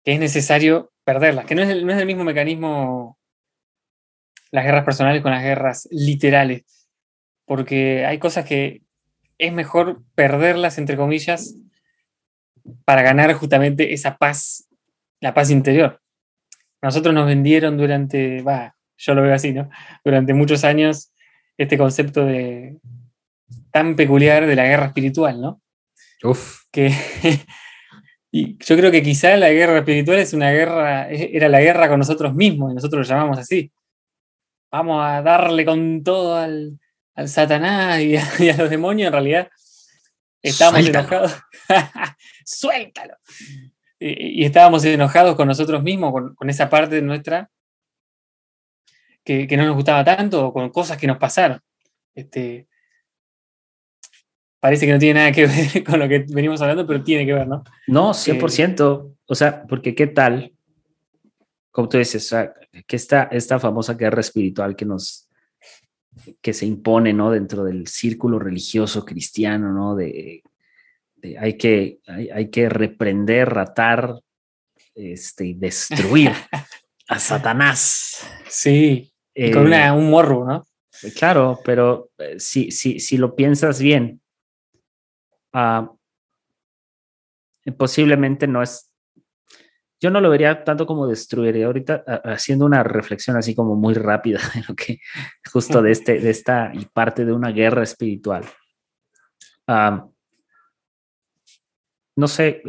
S2: Que es necesario perderlas, que no es, el, no es el mismo mecanismo las guerras personales con las guerras literales, porque hay cosas que es mejor perderlas, entre comillas, para ganar justamente esa paz, la paz interior. Nosotros nos vendieron durante, va, yo lo veo así, ¿no? Durante muchos años este concepto de tan peculiar de la guerra espiritual, ¿no?
S3: Uf.
S2: Que [laughs] y yo creo que quizá la guerra espiritual es una guerra, era la guerra con nosotros mismos, y nosotros lo llamamos así. Vamos a darle con todo al, al Satanás y a, y a, los demonios, en realidad estábamos Suéltalo. enojados. [laughs] Suéltalo. Y, y, estábamos enojados con nosotros mismos, con, con esa parte nuestra que, que, no nos gustaba tanto, o con cosas que nos pasaron. Este, parece que no tiene nada que [laughs] ver con lo que venimos hablando, pero tiene que ver, ¿no?
S3: No, 100%. Eh, o sea, porque qué tal, como tú dices, o sea, que esta, esta famosa guerra espiritual que nos que se impone, ¿no? Dentro del círculo religioso cristiano, ¿no? De, de hay, que, hay, hay, que reprender, ratar, este, destruir [laughs] a Satanás.
S2: Sí, eh, con una, un morro, ¿no?
S3: Claro, pero eh, si, si, si lo piensas bien, uh, posiblemente no es yo no lo vería tanto como destruir. Ahorita haciendo una reflexión así como muy rápida [laughs] de lo que justo de este, de esta y parte de una guerra espiritual. Um, no sé,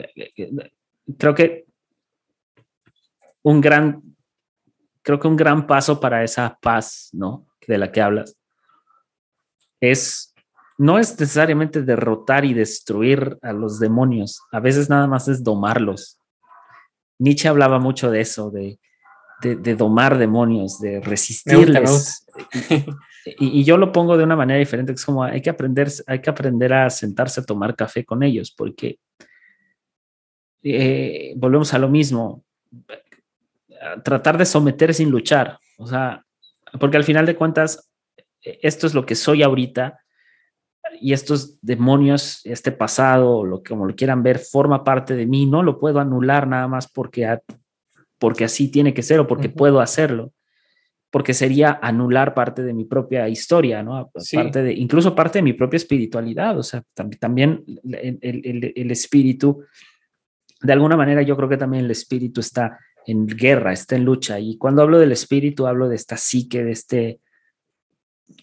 S3: creo que un gran, creo que un gran paso para esa paz, ¿no? De la que hablas, es, no es necesariamente derrotar y destruir a los demonios, a veces nada más es domarlos Nietzsche hablaba mucho de eso, de, de, de domar demonios, de resistirles. Y, y, yo lo pongo de una manera diferente, es como hay que aprender, hay que aprender a sentarse a tomar café con ellos, porque eh, volvemos a lo mismo, a tratar de someter sin luchar, o sea, porque al final de cuentas, esto es lo que soy ahorita, y estos demonios, este pasado, lo que como lo quieran ver, forma parte de mí, no lo puedo anular nada más porque, a, porque así tiene que ser o porque uh -huh. puedo hacerlo, porque sería anular parte de mi propia historia, ¿no? Sí. Parte de, incluso parte de mi propia espiritualidad, o sea, también el, el, el, espíritu, de alguna manera yo creo que también el espíritu está en guerra, está en lucha, y cuando hablo del espíritu hablo de esta psique, de este...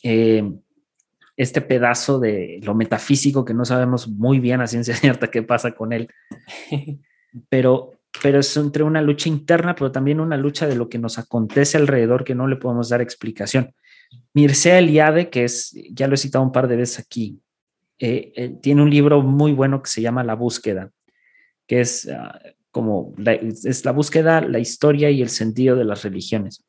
S3: Eh, este pedazo de lo metafísico que no sabemos muy bien a ciencia [laughs] cierta qué pasa con él. [laughs] Pero, pero es entre una lucha interna, pero también una lucha de lo que nos acontece alrededor que no le podemos dar explicación. Mircea Eliade, que es, ya lo he citado un par de veces aquí, eh, eh, tiene un libro muy bueno que se llama La búsqueda, que es uh, como la, es la búsqueda, la historia y el sentido de las religiones.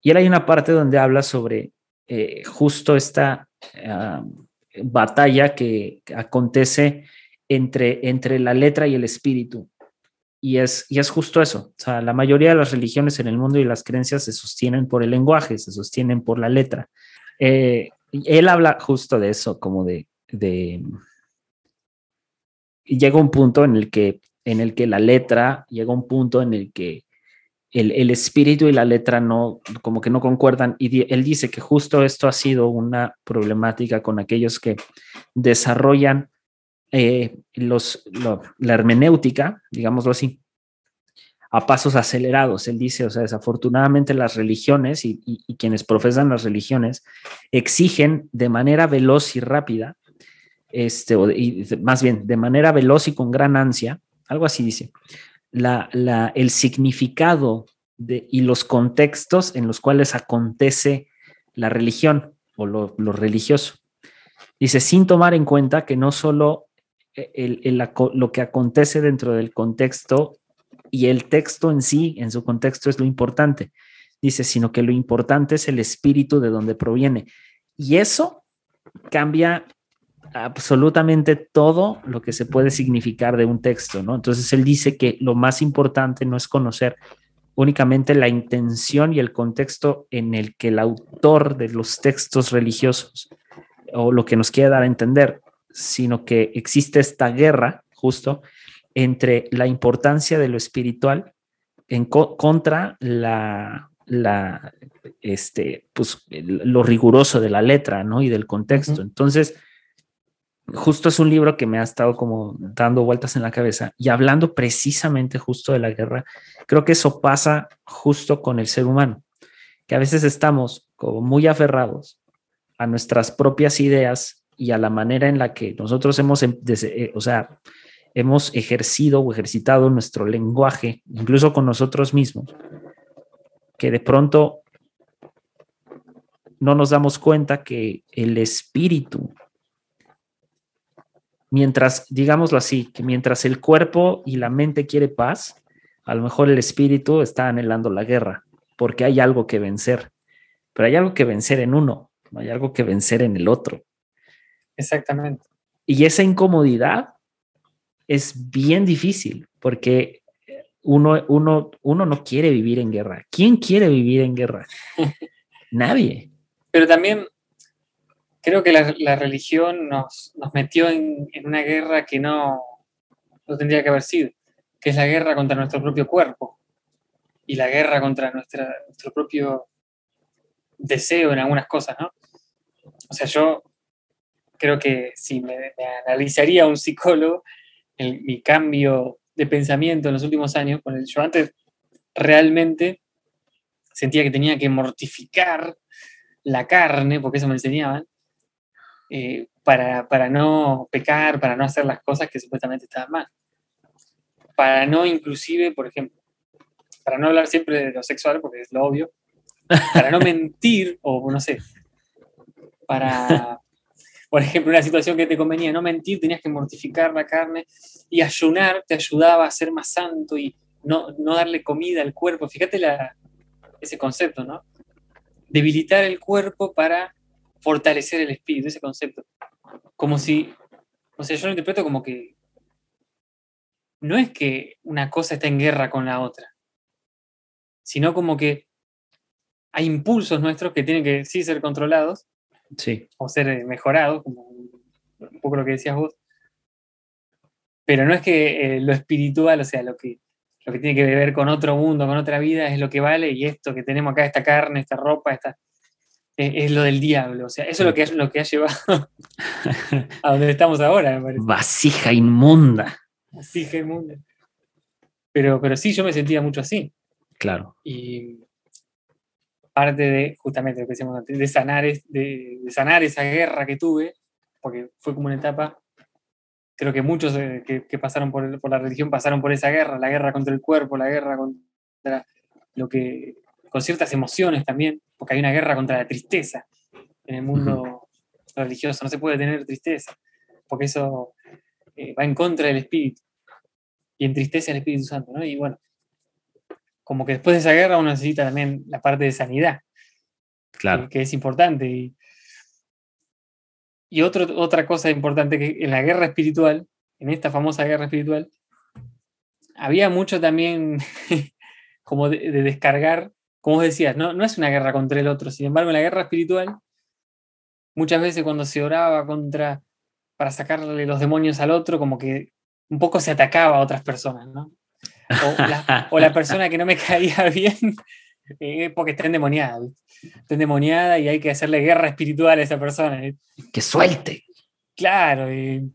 S3: Y él hay una parte donde habla sobre eh, justo esta uh, batalla que acontece entre, entre la letra y el espíritu. Y es, y es justo eso. O sea, la mayoría de las religiones en el mundo y las creencias se sostienen por el lenguaje, se sostienen por la letra. Eh, él habla justo de eso, como de, de... Llega un punto en el que en el que la letra llega un punto en el que el, el, espíritu y la letra no, como que no concuerdan. Y él dice que justo esto ha sido una problemática con aquellos que desarrollan eh, los, lo, la hermenéutica, digámoslo así, a pasos acelerados. Él dice, o sea, desafortunadamente las religiones y, quienes profesan las religiones exigen de manera veloz y rápida, este, o y más bien de manera veloz y con gran ansia, algo así dice, la, el significado de, y los contextos en los cuales acontece la religión o lo, religioso. Dice, sin tomar en cuenta que no solo el, lo que acontece dentro del contexto y el texto en sí, en su contexto, es lo importante. Dice, sino que lo importante es el espíritu de donde proviene. Y eso cambia absolutamente todo lo que se puede significar de un texto, ¿no? Entonces él dice que lo más importante no es conocer únicamente la intención y el contexto en el que el autor de los textos religiosos o lo que nos quiere dar a entender, sino que existe esta guerra justo entre la importancia de lo espiritual en contra la, la, este, pues, lo riguroso de la letra, ¿no? Y del contexto. Entonces, justo es un libro que me ha estado como dando vueltas en la cabeza y hablando precisamente justo de la guerra. Creo que eso pasa justo con el ser humano, que a veces estamos como muy aferrados a nuestras propias ideas y a la manera en la que nosotros hemos, em, eh, o sea, hemos ejercido o ejercitado nuestro lenguaje, incluso con nosotros mismos, que de pronto no nos damos cuenta que el espíritu, mientras, digámoslo así, que mientras el cuerpo y la mente quiere paz, a lo mejor el espíritu está anhelando la guerra, porque hay algo que vencer, pero hay algo que vencer en uno, no hay algo que vencer en el otro.
S2: Exactamente.
S3: Y esa incomodidad es bien difícil porque uno, uno, uno no quiere vivir en guerra. ¿Quién quiere vivir en guerra? [laughs] Nadie.
S2: Pero también creo que la, religión nos, nos metió en, una guerra que no, no tendría que haber sido, que es la guerra contra nuestro propio cuerpo y la guerra contra nuestra, nuestro propio deseo en algunas cosas, ¿no? O sea, yo creo que si me, me analizaría un psicólogo, mi cambio de pensamiento en los últimos años. Con el, yo antes realmente sentía que tenía que mortificar la carne, porque eso me enseñaban, eh, para, para, no pecar, para no hacer las cosas que supuestamente estaban mal. Para no inclusive, por ejemplo, para no hablar siempre de lo sexual, porque es lo obvio, para no mentir, o no sé, para, por ejemplo, una situación que te convenía no mentir, tenías que mortificar la carne y ayunar te ayudaba a ser más santo y no, no darle comida al cuerpo. Fíjate la, ese concepto, ¿no? Debilitar el cuerpo para fortalecer el espíritu, ese concepto. Como si, o sea, yo lo interpreto como que no es que una cosa está en guerra con la otra, sino como que hay impulsos nuestros que tienen que sí ser controlados, o ser eh, mejorado, como un poco lo que decías vos. Pero no es que eh, lo espiritual, o sea, lo que, lo que tiene que ver con otro mundo, con otra vida, es lo que vale y esto que tenemos acá, esta carne, esta ropa, esta, es, lo del diablo. O sea, eso es lo que, es lo que ha llevado [laughs] a donde estamos ahora, me parece.
S3: Vasija inmunda.
S2: Vasija inmunda. Pero, pero sí, yo me sentía mucho así.
S3: Claro.
S2: Y, parte de, justamente lo que decíamos antes, de sanar, de, sanar esa guerra que tuve, porque fue como una etapa, creo que muchos eh, que, pasaron por, por, la religión pasaron por esa guerra, la guerra contra el cuerpo, la guerra contra lo que, con ciertas emociones también, porque hay una guerra contra la tristeza en el mundo religioso, no se puede tener tristeza, porque eso eh, va en contra del espíritu y entristece al Espíritu Santo, ¿no? Y bueno, como que después de esa guerra uno necesita también la parte de sanidad.
S3: Claro.
S2: Que, es importante. Y, y otra cosa importante que en la guerra espiritual, en esta famosa guerra espiritual, había mucho también [laughs] como de, descargar, como vos decías, no, no es una guerra contra el otro, sin embargo en la guerra espiritual, muchas veces cuando se oraba contra, para sacarle los demonios al otro, como que un poco se atacaba a otras personas, ¿no? O la, persona que no me [laughs] caía bien eh, porque está endemoniada. Está endemoniada y hay que hacerle guerra espiritual a esa persona.
S3: Que suelte.
S2: Claro, y,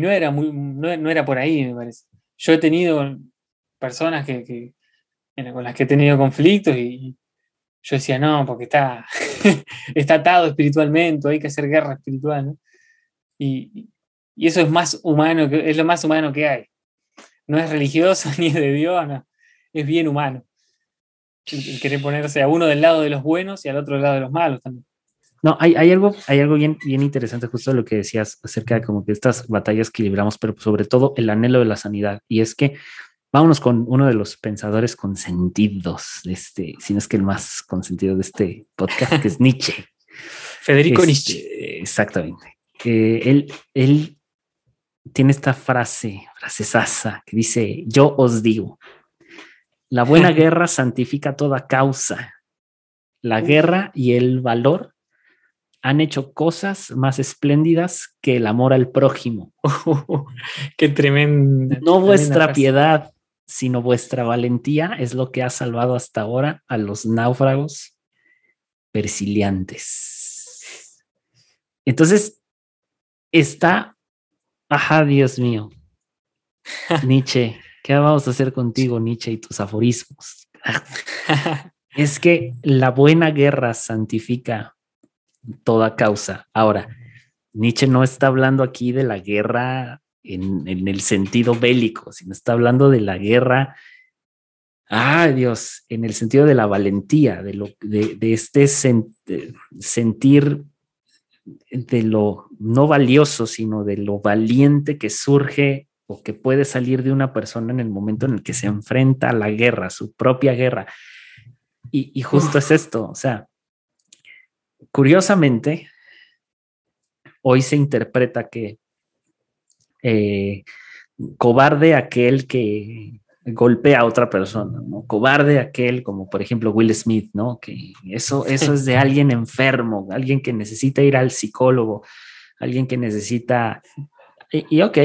S2: no, era muy, no, era por ahí, me parece. Yo he tenido personas que, con las que he tenido conflictos y yo decía, no, porque está, [laughs] está atado espiritualmente, hay que hacer guerra espiritual, ¿no? Y, y, eso es más humano, es lo más humano que hay. No es religioso [laughs] ni es de Dios, no, es bien humano. querer ponerse a uno del lado de los buenos y al otro del lado de los malos también.
S3: No, hay, hay, algo, hay algo bien, bien interesante justo lo que decías acerca de como que estas batallas que libramos, pero sobre todo el anhelo de la sanidad. Y es que vámonos con uno de los pensadores consentidos, de este, si no es que el más consentido de este podcast, que es Nietzsche. [laughs]
S2: Federico este, Nietzsche.
S3: Exactamente. Eh, él, él tiene esta frase, frase sasa, que dice, yo os digo, la buena [laughs] guerra santifica toda causa. La guerra y el valor han hecho cosas más espléndidas que el amor al prójimo. [laughs]
S2: qué tremenda.
S3: No vuestra piedad, sino vuestra valentía es lo que ha salvado hasta ahora a los náufragos persiliantes. Entonces, está, ajá, Dios mío, [laughs] Nietzsche, ¿qué vamos a hacer contigo, Nietzsche, y tus aforismos? [laughs] es que la buena guerra santifica toda causa. Ahora, Nietzsche no está hablando aquí de la guerra en, el sentido bélico, sino está hablando de la guerra, ah, Dios, en el sentido de la valentía, de, lo, de, este sentir de lo no valioso, sino de lo valiente que surge o que puede salir de una persona en el momento en el que se enfrenta a la guerra, su propia guerra. Y, y justo es esto, o sea, Curiosamente, hoy se interpreta que eh, cobarde aquel que golpea a otra persona, ¿no? Cobarde aquel, como por ejemplo Will Smith, ¿no? Que eso, eso es de alguien enfermo, alguien que necesita ir al psicólogo, alguien que necesita... Y, ok,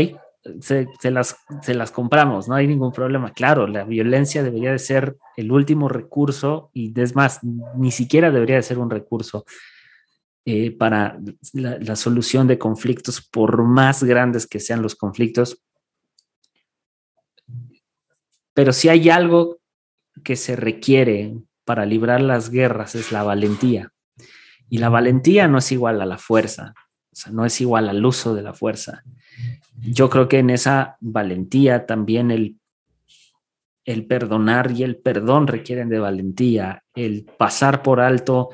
S3: se, las, se las compramos, no hay ningún problema. Claro, la violencia debería de ser el último recurso y es más, ni siquiera debería de ser un recurso eh, para la, solución de conflictos, por más grandes que sean los conflictos. Pero si hay algo que se requiere para librar las guerras es la valentía. Y la valentía no es igual a la fuerza, o sea, no es igual al uso de la fuerza. Yo creo que en esa valentía también el, el perdonar y el perdón requieren de valentía, el pasar por alto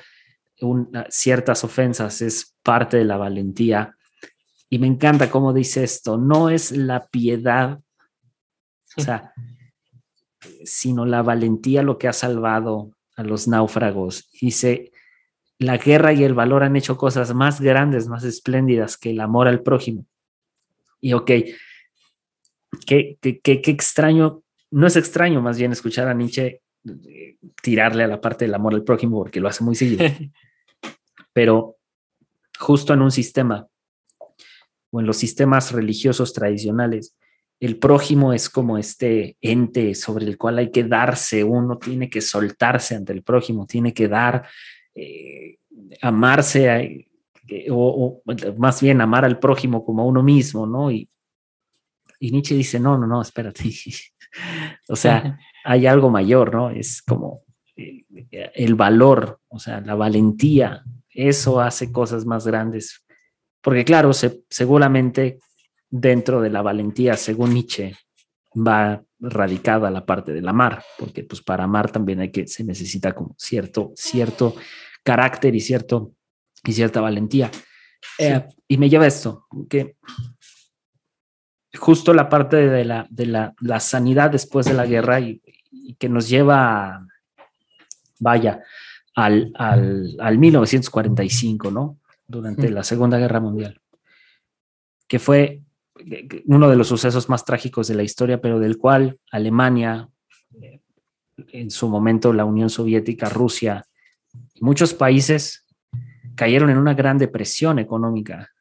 S3: ciertas ofensas es parte de la valentía. Y me encanta cómo dice esto, no es la piedad, o sea, sino la valentía lo que ha salvado a los náufragos. Dice, la guerra y el valor han hecho cosas más grandes, más espléndidas que el amor al prójimo. Y ok, qué, qué, qué, qué extraño, no es extraño más bien escuchar a Nietzsche eh, tirarle a la parte del amor al prójimo porque lo hace muy seguido. [laughs] pero justo en un sistema o en los sistemas religiosos tradicionales, el prójimo es como este ente sobre el cual hay que darse, uno tiene que soltarse ante el prójimo, tiene que dar, eh, amarse, eh, o, más bien amar al prójimo como a uno mismo, ¿no? Y, y Nietzsche dice, no, no, no, espérate. [laughs] o sea, hay algo mayor, ¿no? Es como eh, el valor, o sea, la valentía eso hace cosas más grandes. Porque claro, seguramente dentro de la valentía, según Nietzsche, va radicada la parte del amar, porque pues para amar también hay que, se necesita como cierto, cierto carácter y, cierto, y cierta valentía. Eh, y me lleva esto, que justo la parte de la, de la, sanidad después de la guerra y, y que nos lleva, vaya, al, al, 1945, ¿no? Durante la Segunda Guerra Mundial, que fue uno de los sucesos más trágicos de la historia, pero del cual Alemania, eh, en su momento la Unión Soviética, Rusia, muchos países cayeron en una gran depresión económica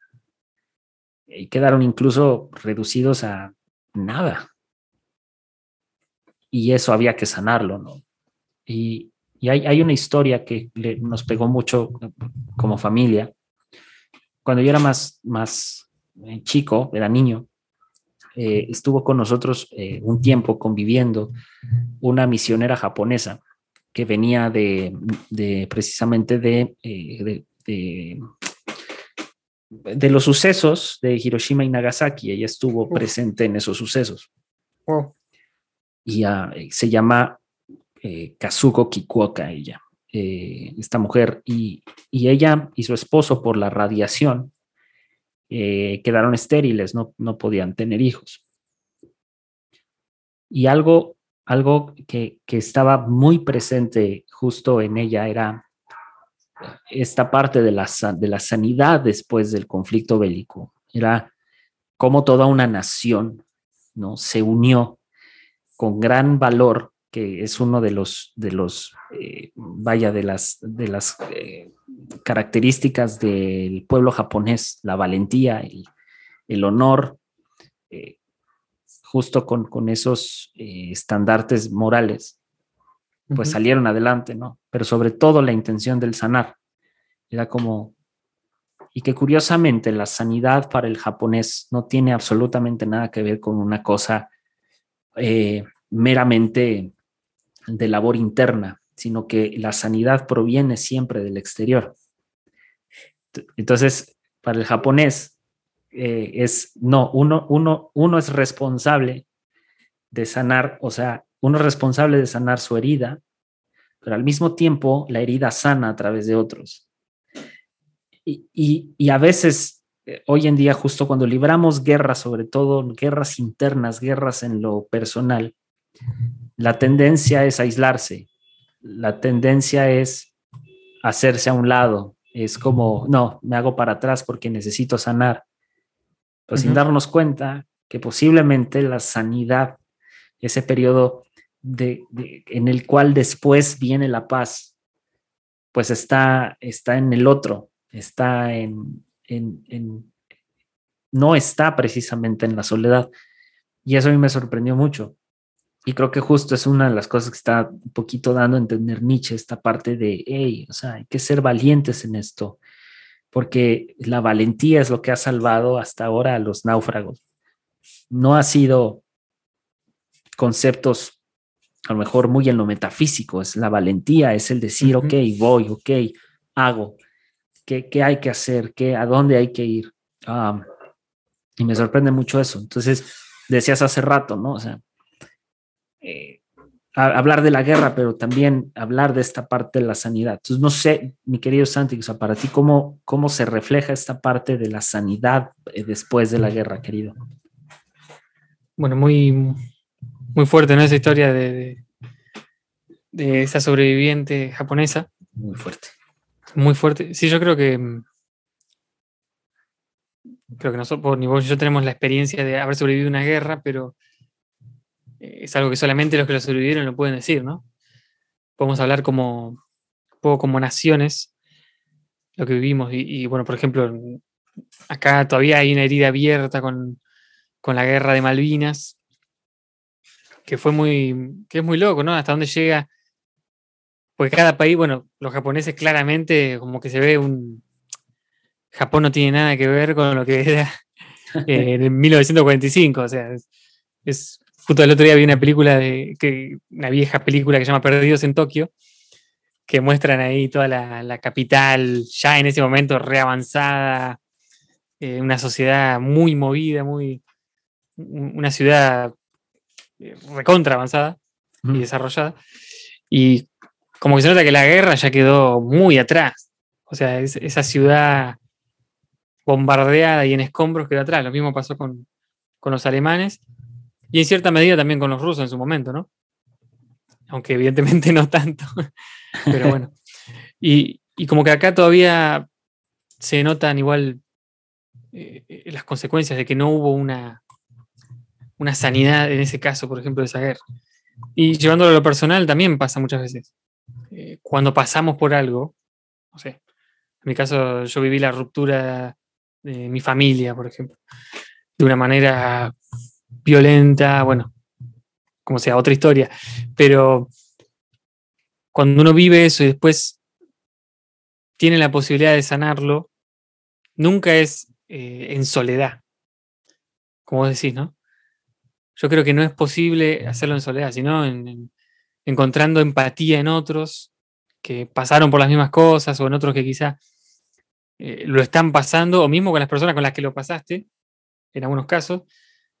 S3: y quedaron incluso reducidos a nada. Y eso había que sanarlo, ¿no? Y, y hay, una historia que nos pegó mucho como familia. Cuando yo era más, más eh, chico, era niño, eh, estuvo con nosotros eh, un tiempo conviviendo una misionera japonesa que venía de, precisamente de, de, los sucesos de Hiroshima y Nagasaki. Ella estuvo presente en esos sucesos. Y ah, se llama Kazuko Kikuoka, ella, esta mujer. Y, y ella y su esposo, por la radiación, eh, quedaron estériles, no, no podían tener hijos. Y algo, algo que, que estaba muy presente justo en ella era esta parte de la, de la sanidad después del conflicto bélico. Era como toda una nación ¿no? se unió con gran valor, que es uno de los, de los eh, vaya, de las, de las eh, características del pueblo japonés, la valentía, el, el honor, eh, justo con, con esos estandartes morales, pues salieron adelante, ¿no? Pero sobre todo la intención del sanar. Era como, y que curiosamente la sanidad para el japonés no tiene absolutamente nada que ver con una cosa eh, meramente de labor interna, sino que la sanidad proviene siempre del exterior. Entonces, para el japonés eh, es, no, uno, uno, uno es responsable de sanar, o sea, uno es responsable de sanar su herida, pero al mismo tiempo la herida sana a través de otros. Y, y a veces, eh, hoy en día, justo cuando libramos guerras, sobre todo guerras internas, guerras en lo personal, la tendencia es aislarse, la tendencia es hacerse a un lado, es como, no, me hago para atrás porque necesito sanar, pero sin darnos cuenta que posiblemente la sanidad, ese periodo de, en el cual después viene la paz, pues está, está en el otro, está en, en, no está precisamente en la soledad. Y eso a mí me sorprendió mucho. Y creo que justo es una de las cosas que está un poquito dando a entender Nietzsche, esta parte de, hey, o sea, hay que ser valientes en esto, porque la valentía es lo que ha salvado hasta ahora a los náufragos. No ha sido conceptos a lo mejor muy en lo metafísico, es la valentía, es el decir, ok, voy, ok, hago, ¿qué, qué hay que hacer? ¿Qué, ¿A dónde hay que ir? Ah, y me sorprende mucho eso. Entonces, decías hace rato, ¿no? O sea, eh, hablar de la guerra, pero también hablar de esta parte de la sanidad. Entonces, no sé, mi querido Santi, o sea, para ti, ¿cómo, cómo se refleja esta parte de la sanidad eh, después de la guerra, querido?
S2: Bueno, muy, muy fuerte, ¿no? Esa historia de, de, esa sobreviviente japonesa.
S3: Muy fuerte.
S2: Muy fuerte. Sí, yo creo que creo que nosotros, ni vos ni yo tenemos la experiencia de haber sobrevivido a una guerra, pero es algo que solamente los que lo sobrevivieron lo pueden decir, ¿no? Podemos hablar como, un poco como naciones, lo que vivimos. Y, bueno, por ejemplo, acá todavía hay una herida abierta con, la guerra de Malvinas, que fue muy, que es muy loco, ¿no? Hasta dónde llega, porque cada país, bueno, los japoneses claramente como que se ve un... Japón no tiene nada que ver con lo que era [laughs] en 1945, o sea, es Justo el otro día vi una película de que, una vieja película que se llama Perdidos en Tokio, que muestran ahí toda la, capital ya en ese momento reavanzada, eh, una sociedad muy movida, muy una ciudad eh, recontra avanzada y desarrollada. Y como que se nota que la guerra ya quedó muy atrás. O sea, esa ciudad bombardeada y en escombros quedó atrás. Lo mismo pasó con, con los alemanes. Y en cierta medida también con los rusos en su momento, ¿no? Aunque evidentemente [laughs] no tanto. Pero [laughs] bueno. Y, como que acá todavía se notan igual eh, las consecuencias de que no hubo una, una sanidad en ese caso, por ejemplo, de esa guerra. Y llevándolo a lo personal también pasa muchas veces. Eh, cuando pasamos por algo, no sé, en mi caso yo viví la ruptura de mi familia, por ejemplo, de una manera violenta, bueno, como sea, otra historia. Pero cuando uno vive eso y después tiene la posibilidad de sanarlo, nunca es eh, en soledad, como decís, ¿no? yo creo que no es posible hacerlo en soledad, sino en, encontrando empatía en otros que pasaron por las mismas cosas o en otros que quizá eh, lo están pasando, o mismo con las personas con las que lo pasaste, en algunos casos,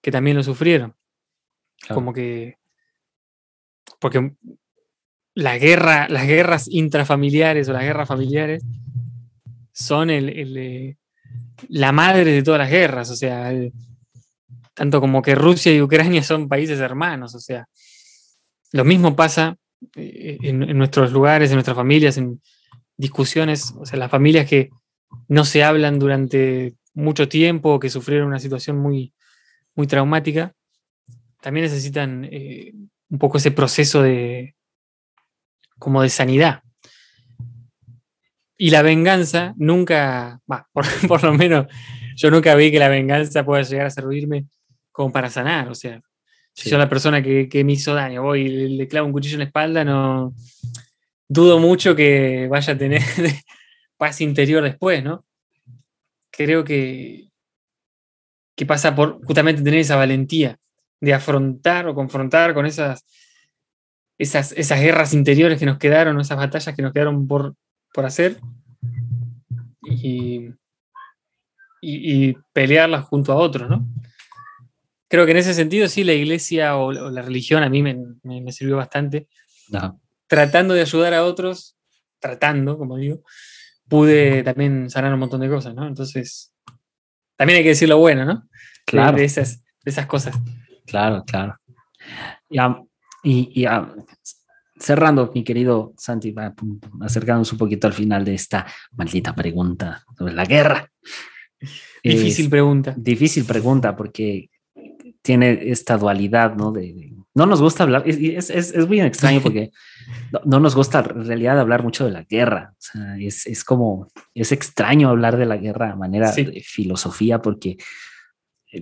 S2: que también lo sufrieron. Como que. Porque la guerra, las guerras intrafamiliares o las guerras familiares son el, eh, la madre de todas las guerras. O sea, tanto como que Rusia y Ucrania son países hermanos. O sea, lo mismo pasa eh, en, en nuestros lugares, en nuestras familias, en discusiones. O sea, las familias que no se hablan durante mucho tiempo, que sufrieron una situación muy, muy traumática, también necesitan eh, un poco ese proceso de como de sanidad. Y la venganza nunca, [laughs] por, lo menos yo nunca vi que la venganza pueda llegar a servirme como para sanar. O sea, si yo la persona que, me hizo daño voy y le, clavo un cuchillo en la espalda, no dudo mucho que vaya a tener [laughs] paz interior después, ¿no? Creo que, que pasa por justamente tener esa valentía de afrontar o confrontar con esas, esas, esas guerras interiores que nos quedaron, esas batallas que nos quedaron por, por hacer y, y, pelearlas junto a otros, ¿no? Creo que en ese sentido sí la iglesia o, la religión a mí me, me, sirvió bastante. Tratando de ayudar a otros, tratando, como digo, pude también sanar un montón de cosas, ¿no? Entonces, también hay que decir lo bueno, ¿no?
S3: Claro.
S2: De, esas, esas cosas.
S3: Claro, claro. Ya, y, cerrando, mi querido Santi, acercándonos un poquito al final de esta maldita pregunta sobre la guerra.
S2: Difícil pregunta.
S3: Difícil pregunta porque tiene esta dualidad, ¿no? De, no nos gusta hablar, es, es, es muy extraño porque [laughs] no, nos gusta en realidad hablar mucho de la guerra. O sea, es, como, es extraño hablar de la guerra a manera de filosofía porque,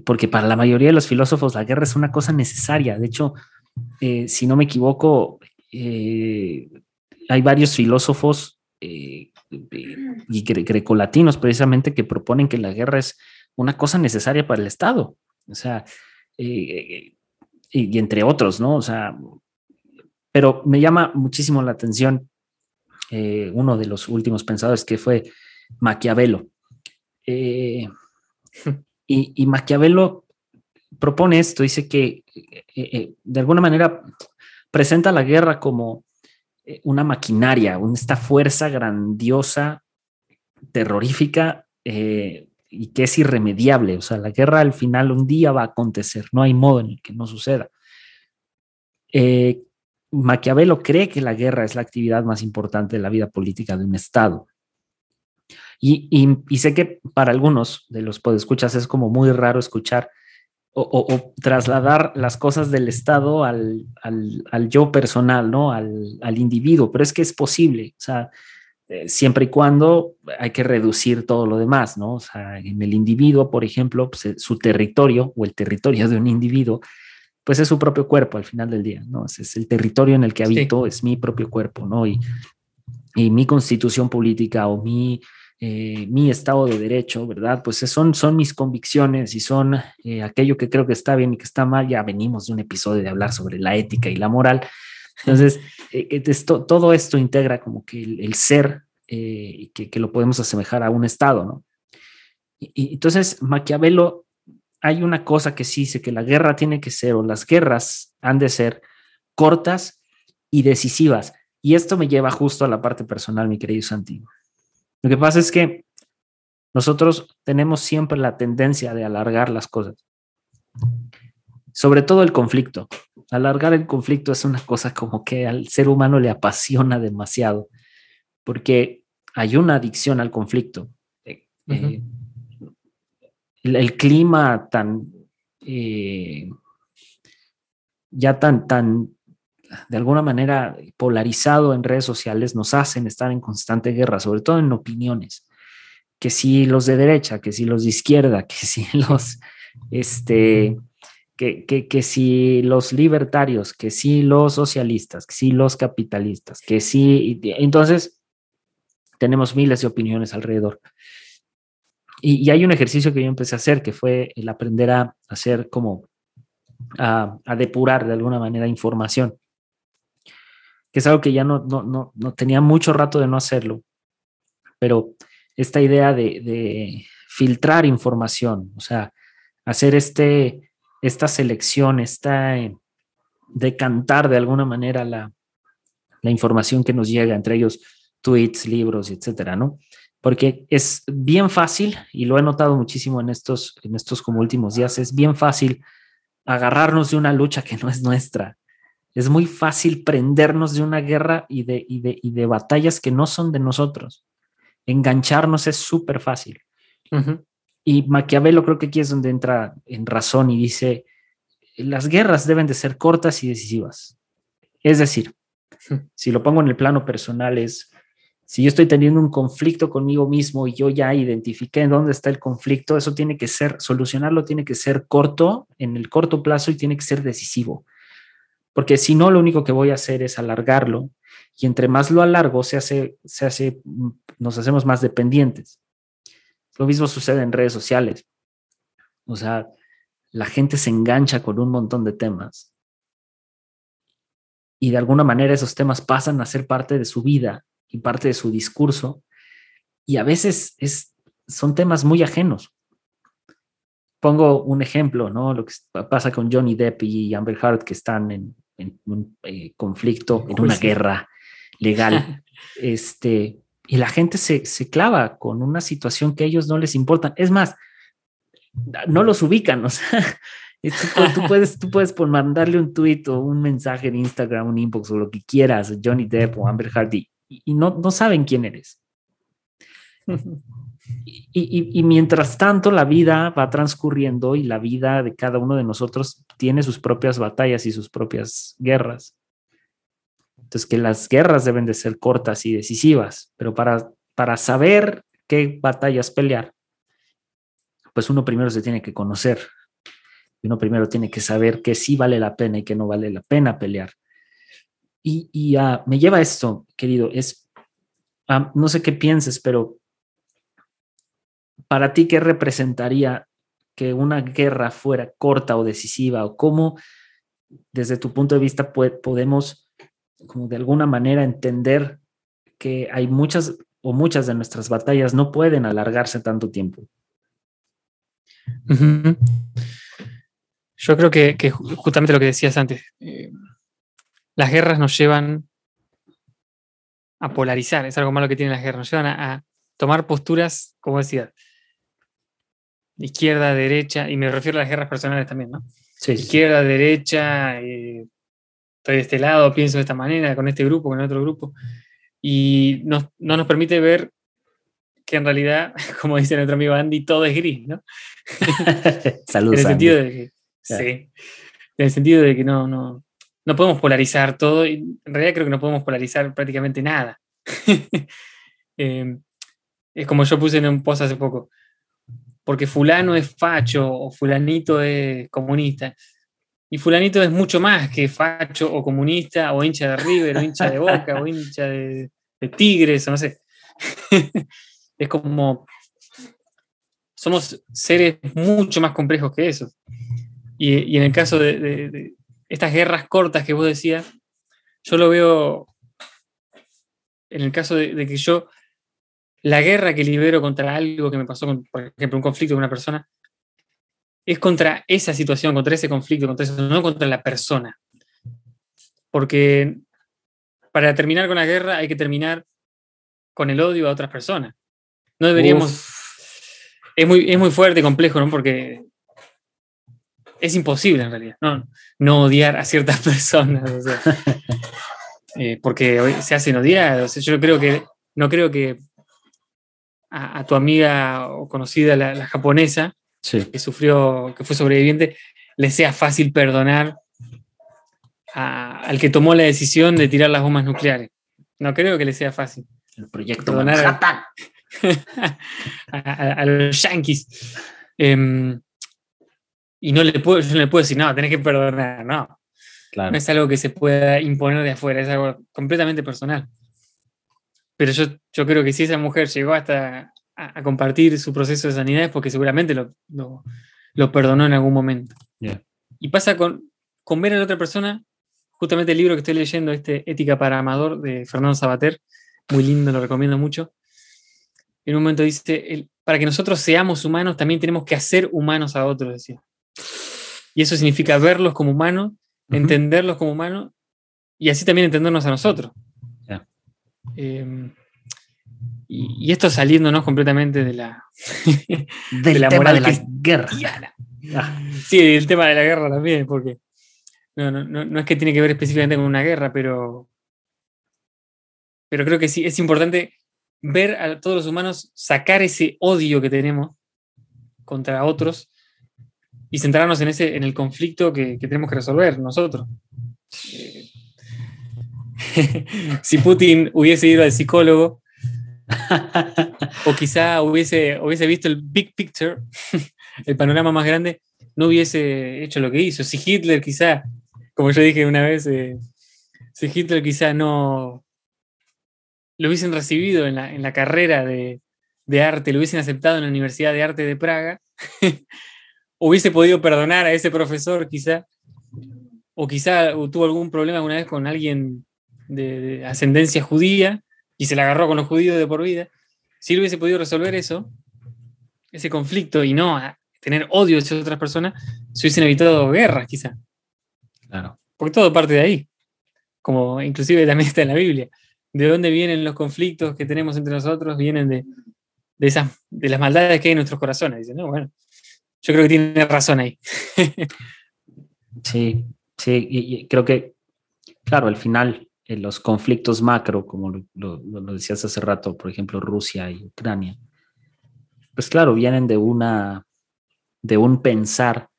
S3: porque para la mayoría de los filósofos la guerra es una cosa necesaria. De hecho, eh, si no me equivoco, eh, hay varios filósofos eh, y grecolatinos precisamente que proponen que la guerra es una cosa necesaria para el Estado. O sea, y, y entre otros, ¿no? O sea, pero me llama muchísimo la atención eh, uno de los últimos pensadores que fue Maquiavelo. Eh, [laughs] y, Maquiavelo propone esto, dice que eh, de alguna manera presenta la guerra como una maquinaria, esta fuerza grandiosa, terrorífica y que es irremediable. O sea, la guerra al final un día va a acontecer, no hay modo en el que no suceda. Maquiavelo cree que la guerra es la actividad más importante de la vida política de un Estado. Y, sé que para algunos de los podescuchas es como muy raro escuchar o, trasladar las cosas del Estado al, yo personal, ¿no? Al, individuo, pero es que es posible, o sea, eh, siempre y cuando hay que reducir todo lo demás, ¿no? O sea, en el individuo, por ejemplo, pues, su territorio o el territorio de un individuo pues es su propio cuerpo al final del día, ¿no? Es, el territorio en el que habito, es mi propio cuerpo, ¿no? Y, y mi constitución política o mi, eh, mi estado de derecho, ¿verdad? Pues son, son mis convicciones y son eh, aquello que creo que está bien y que está mal. Ya venimos de un episodio de hablar sobre la ética y la moral. Entonces, eh, todo esto integra como que el, ser, que, que, lo podemos asemejar a un estado, ¿no? y entonces Maquiavelo hay una cosa que sí dice que la guerra tiene que ser, o las guerras han de ser cortas y decisivas. Y esto me lleva justo a la parte personal, mi querido Santi. Lo que pasa es que nosotros tenemos siempre la tendencia de alargar las cosas. Sobre todo el conflicto. Alargar el conflicto es una cosa como que al ser humano le apasiona demasiado, porque hay una adicción al conflicto. Eh, el, clima tan, eh, ya tan, tan, de alguna manera polarizado en redes sociales nos hacen estar en constante guerra, sobre todo en opiniones, que si los de derecha, que si los de izquierda, que si [laughs] los, este, que, que, si los libertarios, que si los socialistas, que si los capitalistas, que si, entonces tenemos miles de opiniones alrededor. Y, hay un ejercicio que yo empecé a hacer que fue el aprender a hacer como a, a depurar de alguna manera información, que es algo que ya no, no, no, no tenía mucho rato de no hacerlo, pero esta idea de, de filtrar información, o sea, hacer este, esta selección, esta eh, decantar de alguna manera la, la información que nos llega, entre ellos tweets, libros, etcétera, ¿no? Porque es bien fácil, y lo he notado muchísimo en estos, en estos como últimos días, es bien fácil agarrarnos de una lucha que no es nuestra. Es muy fácil prendernos de una guerra y de, y de, y de batallas que no son de nosotros. Engancharnos es súper fácil.
S2: Ujú.
S3: Y Maquiavelo creo que aquí es donde entra en razón y dice, las guerras deben de ser cortas y decisivas. Es decir, si lo pongo en el plano personal es, si yo estoy teniendo un conflicto conmigo mismo y yo ya identifiqué en dónde está el conflicto, eso tiene que ser, solucionarlo tiene que ser corto, en el corto plazo y tiene que ser decisivo. Porque si no, lo único que voy a hacer es alargarlo y entre más lo alargo, se hace, se hace, nos hacemos más dependientes. Lo mismo sucede en redes sociales. O sea, la gente se engancha con un montón de temas y de alguna manera esos temas pasan a ser parte de su vida y parte de su discurso y a veces es, son temas muy ajenos. Pongo un ejemplo, ¿no? Lo que pasa con Johnny Depp y Amber Heard que están en, en un eh, conflicto, en una guerra legal. [laughs] este, y la gente se, se clava con una situación que a ellos no les importa. Es más, no los ubican, o sea, [laughs] tú, tú [laughs] puedes, tú puedes por mandarle un tweet o un mensaje en Instagram, un inbox o lo que quieras, Johnny Depp o Amber Heard y, y no, no saben quién eres. [laughs] Y, y- y mientras tanto, la vida va transcurriendo y la vida de cada uno de nosotros tiene sus propias batallas y sus propias guerras. Entonces, que las guerras deben de ser cortas y decisivas, pero para, para saber qué batallas pelear, pues uno primero se tiene que conocer. Uno primero tiene que saber que sí vale la pena y que no vale la pena pelear. Y, y, ah, me lleva a esto, querido, es, ah, no sé qué pienses, pero para ti, ¿qué representaría que una guerra fuera corta o decisiva? ¿O cómo, desde tu punto de vista, pue- podemos, como de alguna manera, entender que hay muchas o muchas de nuestras batallas no pueden alargarse tanto tiempo?
S2: Yo creo que, que ju- justamente lo que decías antes, eh, las guerras nos llevan a polarizar, es algo malo que tienen las guerras, nos llevan a, a tomar posturas, como decía, de izquierda, derecha, y me refiero a las guerras personales también, ¿no?
S3: Sí,
S2: Izquierda, derecha, eh, estoy de este lado, pienso de esta manera, con este grupo, con el otro grupo, y nos- no nos permite ver que en realidad, [laughs] como dice nuestro amigo Andy, todo es gris, ¿no? [laughs]
S3: Saludos.
S2: en el
S3: Andy.
S2: sentido de que,
S3: Claro.
S2: sí, en el sentido de que no, no, no podemos polarizar todo, y en realidad creo que no podemos polarizar prácticamente nada. [laughs] Eh, es como yo puse en un post hace poco, porque fulano es facho o fulanito es comunista. Y fulanito es mucho más que facho o comunista o hincha de River o hincha de Boca o hincha de, Tigres o no sé. [laughs] es como somos seres mucho más complejos que eso. Y, y en el caso de estas guerras cortas que vos decías, yo lo veo en el caso de, de que yo, la guerra que libero contra algo que me pasó, con, por ejemplo, un conflicto con una persona, es contra esa situación, contra ese conflicto, contra eso, no contra la persona. Porque para terminar con la guerra hay que terminar con el odio a otras personas. No deberíamos es muy, es muy fuerte y complejo, ¿no? Porque es imposible en realidad, ¿no? No odiar a ciertas [laughs] personas, o sea, [laughs] eh, porque hoy se hacen odiar. O sea, yo creo que, no creo que a, a tu amiga o conocida, la, la japonesa,
S3: Sí.
S2: que sufrió, que fue sobreviviente, le sea fácil perdonar a- al que tomó la decisión de tirar las bombas nucleares. No creo que le sea fácil.
S3: El proyecto
S2: Perdonar a-
S3: Manhattan. [laughs]
S2: a, a- a los yankees. Em, y no le puedo, yo no le puedo decir, no, tenés que perdonar, no. No es algo que se pueda imponer de afuera, es algo completamente personal. Pero yo, yo creo que si esa mujer llegó hasta a, a compartir su proceso de sanidad es porque seguramente lo, lo- lo perdonó en algún momento.
S3: Yeah.
S2: Y pasa con, con ver a la otra persona, justamente el libro que estoy leyendo, este Ética para Amador de Fernando Sabater, muy lindo, lo recomiendo mucho. En un momento dice, el, para que nosotros seamos humanos, también tenemos que hacer humanos a otros, decía. Y eso significa verlos como humanos, entenderlos como humanos y así también entendernos a nosotros. Eh, y, esto saliéndonos completamente de la,
S3: de la moral de la guerra.
S2: Sí, el tema de la guerra también, porque no, no, no, es que tiene que ver específicamente con una guerra, pero, pero creo que sí, es importante ver a todos los humanos sacar ese odio que tenemos contra otros y centrarnos en, ese, en el conflicto que, tenemos que resolver nosotros. Eh, [laughs] si Putin hubiese ido al psicólogo, o quizá hubiese, hubiese visto el big picture, [laughs] el panorama más grande, no hubiese hecho lo que hizo. Si Hitler quizá, como yo dije una vez, eh, si Hitler quizá no lo hubiesen recibido en la, carrera de, de, arte, lo hubiesen aceptado en la Universidad de Arte de Praga, [laughs] hubiese podido perdonar a ese profesor quizá, o quizá tuvo algún problema alguna vez con alguien de, ascendencia judía y se la agarró con los judíos de por vida, si él hubiese podido resolver eso, ese conflicto y no tener odio hacia otras personas, se hubiesen evitado guerras quizá.
S3: Claro.
S2: Porque todo parte de ahí, como inclusive también está en la Biblia. ¿De dónde vienen los conflictos que tenemos entre nosotros? Vienen de, de, esas, de las maldades que hay en nuestros corazones. Dicen, no, bueno, yo creo que tiene razón ahí. [laughs]
S3: sí, sí, y, creo que, claro, al final, en los conflictos macro, como lo, decías hace rato, por ejemplo, Rusia y Ucrania, pues claro, vienen de una, de un pensar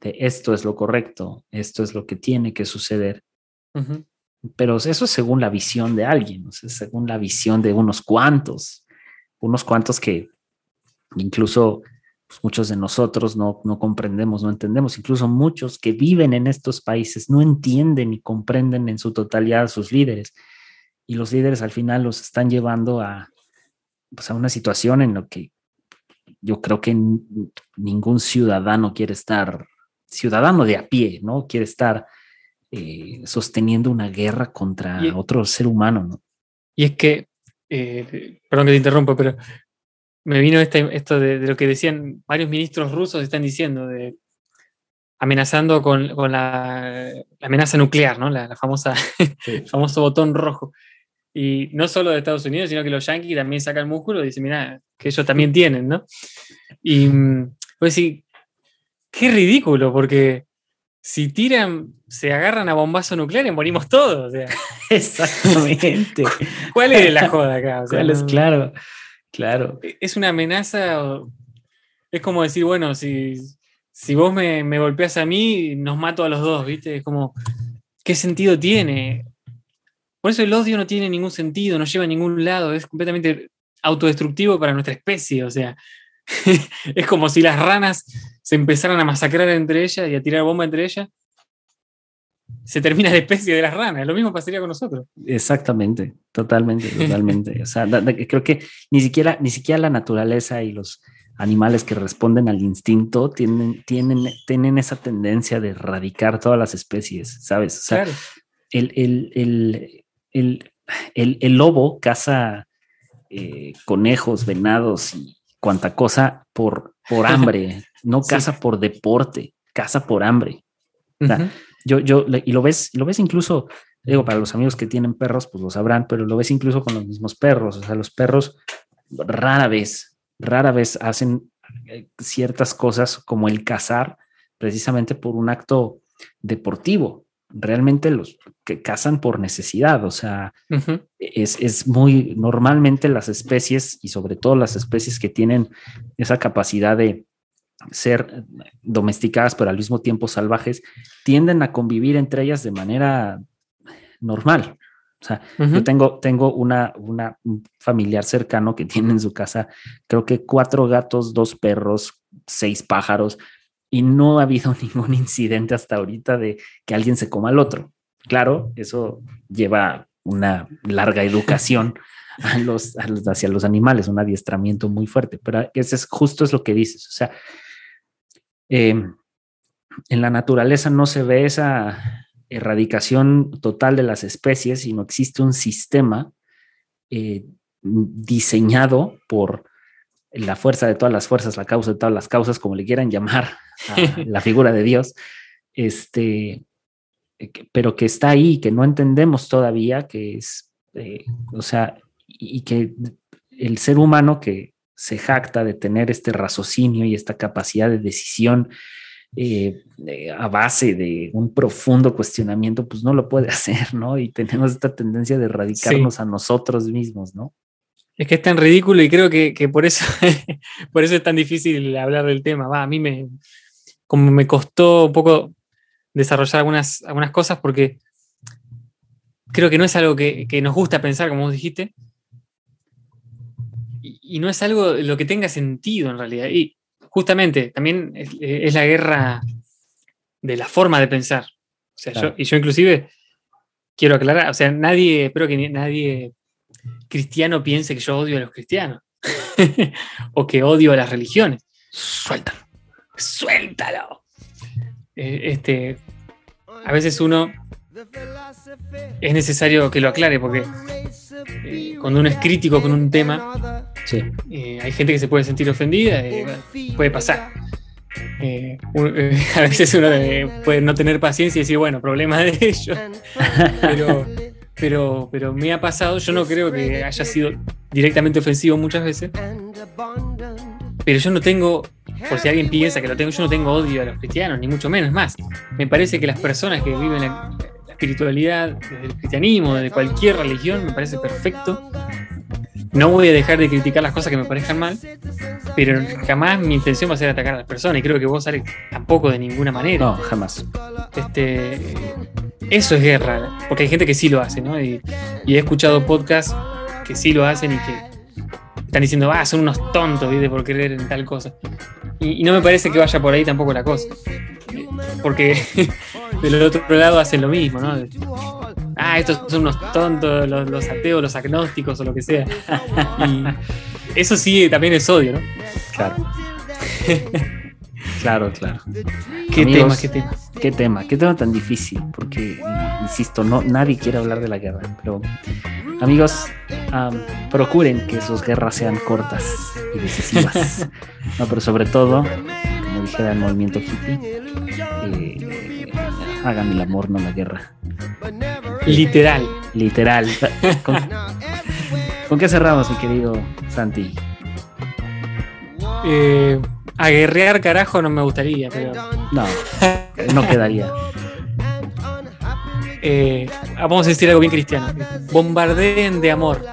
S3: de esto es lo correcto, esto es lo que tiene que suceder. Pero eso es según la visión de alguien, según la visión de unos cuantos, unos cuantos que incluso pues, muchos de nosotros no, no comprendemos, no entendemos, incluso muchos que viven en estos países no entienden y comprenden en su totalidad a sus líderes. Y los líderes al final los están llevando a, pues, a una situación en la que yo creo que ningún ciudadano quiere estar, ciudadano de a pie, ¿no? Quiere estar eh, sosteniendo una guerra contra otro ser humano, ¿no?
S2: Y es que, eh, perdón que te interrumpa, pero me vino este, esto de, lo que decían varios ministros rusos, están diciendo, de amenazando con, la, amenaza nuclear, ¿no? La, famosa, el [laughs] famoso botón rojo. Y no solo de Estados Unidos, sino que los yanquis también sacan músculo y dicen, mira, que ellos también [laughs] tienen, ¿no? Y pues sí, qué ridículo, porque si tiran, se agarran a bombazo nuclear y morimos todos. [laughs]
S3: Exactamente.
S2: ¿Cuál es la joda acá?
S3: ¿Cuál es claro? Claro.
S2: E, es una amenaza, es como decir, bueno, si, si vos me, me golpeas a mí, nos mato a los dos, ¿viste? Es como, ¿qué sentido tiene? Por eso el odio no tiene ningún sentido, no lleva a ningún lado, es completamente autodestructivo para nuestra especie, o sea, [laughs] es como si las ranas se empezaran a masacrar entre ellas y a tirar bomba entre ellas se termina la especie de las ranas. Lo mismo pasaría con nosotros.
S3: Exactamente, totalmente, totalmente. o sea, creo que ni siquiera, ni siquiera la naturaleza y los animales que responden al instinto tienen, tienen, tienen esa tendencia de erradicar todas las especies, ¿sabes? O sea, el, el, el, el, lobo caza eh, conejos, venados y cuanta cosa por, por hambre, [laughs] no caza por deporte, caza por hambre. O sea, yo, yo, y lo ves, lo ves incluso, digo, para los amigos que tienen perros, pues lo sabrán, pero lo ves incluso con los mismos perros. O sea, los perros rara vez, rara vez hacen eh, ciertas cosas como el cazar, precisamente por un acto deportivo. Realmente los que cazan por necesidad, o sea, es, es, muy normalmente las especies y sobre todo las especies que tienen esa capacidad de, ser domesticadas, pero al mismo tiempo salvajes, tienden a convivir entre ellas de manera normal. O sea, yo tengo, tengo una, una, un familiar cercano que tiene en su casa, creo que cuatro gatos, dos perros, seis pájaros, y no ha habido [laughs] ningún incidente hasta ahorita de que alguien se coma al otro. Claro, eso lleva una larga educación a los, hacia los animales, un adiestramiento muy fuerte, pero ese es justo es lo que dices. O sea, Em, en la naturaleza no se ve esa erradicación total de las especies, sino existe un sistema eh, diseñado por la fuerza de todas las fuerzas, la causa de todas las causas, como le quieran llamar a [laughs] la figura de Dios, este, pero que está ahí, que no entendemos todavía, que es, eh, o sea, y que el ser humano que se jacta de tener este raciocinio y esta capacidad de decisión eh, a base de un profundo cuestionamiento, pues no lo puede [laughs] hacer, ¿no? Y tenemos esta tendencia de erradicarnos a nosotros mismos, ¿no?
S2: Es que es tan ridículo y creo que, por, eso, [laughs] por eso es tan difícil hablar del tema. Va, a mí me, como me costó un poco desarrollar algunas, algunas cosas porque creo que no es algo que, que nos gusta pensar, como vos dijiste, y, no es algo lo que tenga sentido en realidad. Y justamente también es, la guerra de la forma de pensar. O sea, yo, y yo inclusive quiero aclarar, o sea, nadie, espero que nadie cristiano piense que yo odio a los cristianos [laughs] o que odio a las religiones. Suéltalo. Suéltalo. Eh, este, a veces uno es necesario que lo aclare porque eh, cuando uno es crítico con un tema, eh, hay gente que se puede sentir ofendida, puede pasar. [laughs] a veces uno puede no tener paciencia y decir, bueno, problema de ellos. [laughs] pero, pero, pero me ha pasado, yo no creo que haya sido directamente ofensivo muchas veces, pero yo no tengo, por si alguien piensa que lo tengo, yo no tengo odio a los cristianos, ni mucho menos más. Me parece que las personas que viven la, espiritualidad, desde el cristianismo, desde cualquier religión, me parece perfecto. No voy a dejar de criticar las cosas que me parezcan mal, pero jamás mi intención va a ser atacar a las personas, y creo que vos, Alex, tampoco de ninguna manera.
S3: No, jamás.
S2: Este, eso es guerra, porque hay gente que sí lo hace, ¿no? Y, he escuchado podcasts que sí lo hacen y que están diciendo, ah, son unos tontos, ¿viste? Por creer en tal cosa. Y, no me parece que vaya por ahí tampoco la cosa. Porque [laughs] del otro lado hacen lo mismo, ¿no? Ah, estos son unos tontos, los, los ateos, los agnósticos o lo que sea. [laughs] Y eso sí también es odio, ¿no?
S3: Claro. [laughs] Claro, claro.
S2: ¿Qué tema, qué tema?
S3: Qué tema, qué tema tan difícil, porque, insisto, no, nadie quiere hablar de la guerra, pero amigos, procuren que sus guerras sean cortas y decisivas. no, pero sobre todo, como dijera el movimiento hippie, eh, hagan el amor, no la guerra.
S2: Literal.
S3: Literal. [laughs] ¿Con, ¿con qué cerramos, mi querido Santi?
S2: Eh, a guerrear carajo no me gustaría, pero.
S3: No, no quedaría.
S2: Eh, vamos a decir algo bien cristiano. Bombardeen de amor.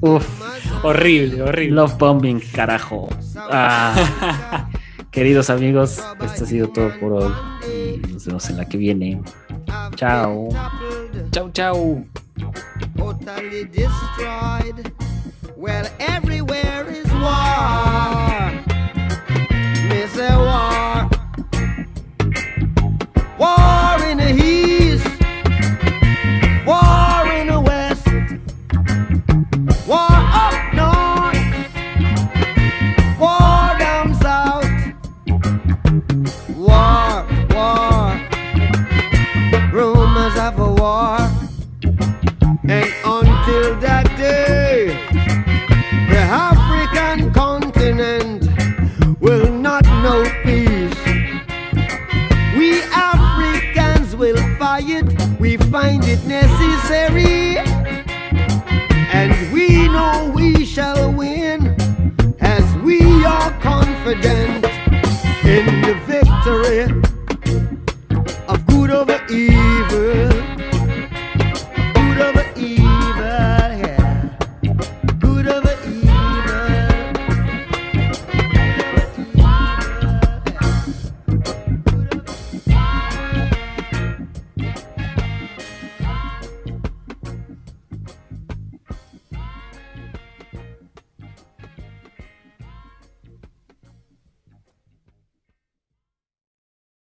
S3: Uf,
S2: horrible, horrible.
S3: Love bombing, carajo. Ah. [laughs] Queridos amigos, esto ha sido todo por hoy. Y nos vemos en la que viene. Chao.
S2: Chao, chao. Well, everywhere is war. Me say war. War in the east. find it necessary. And we know we shall win as we are confident in the victory of good over evil.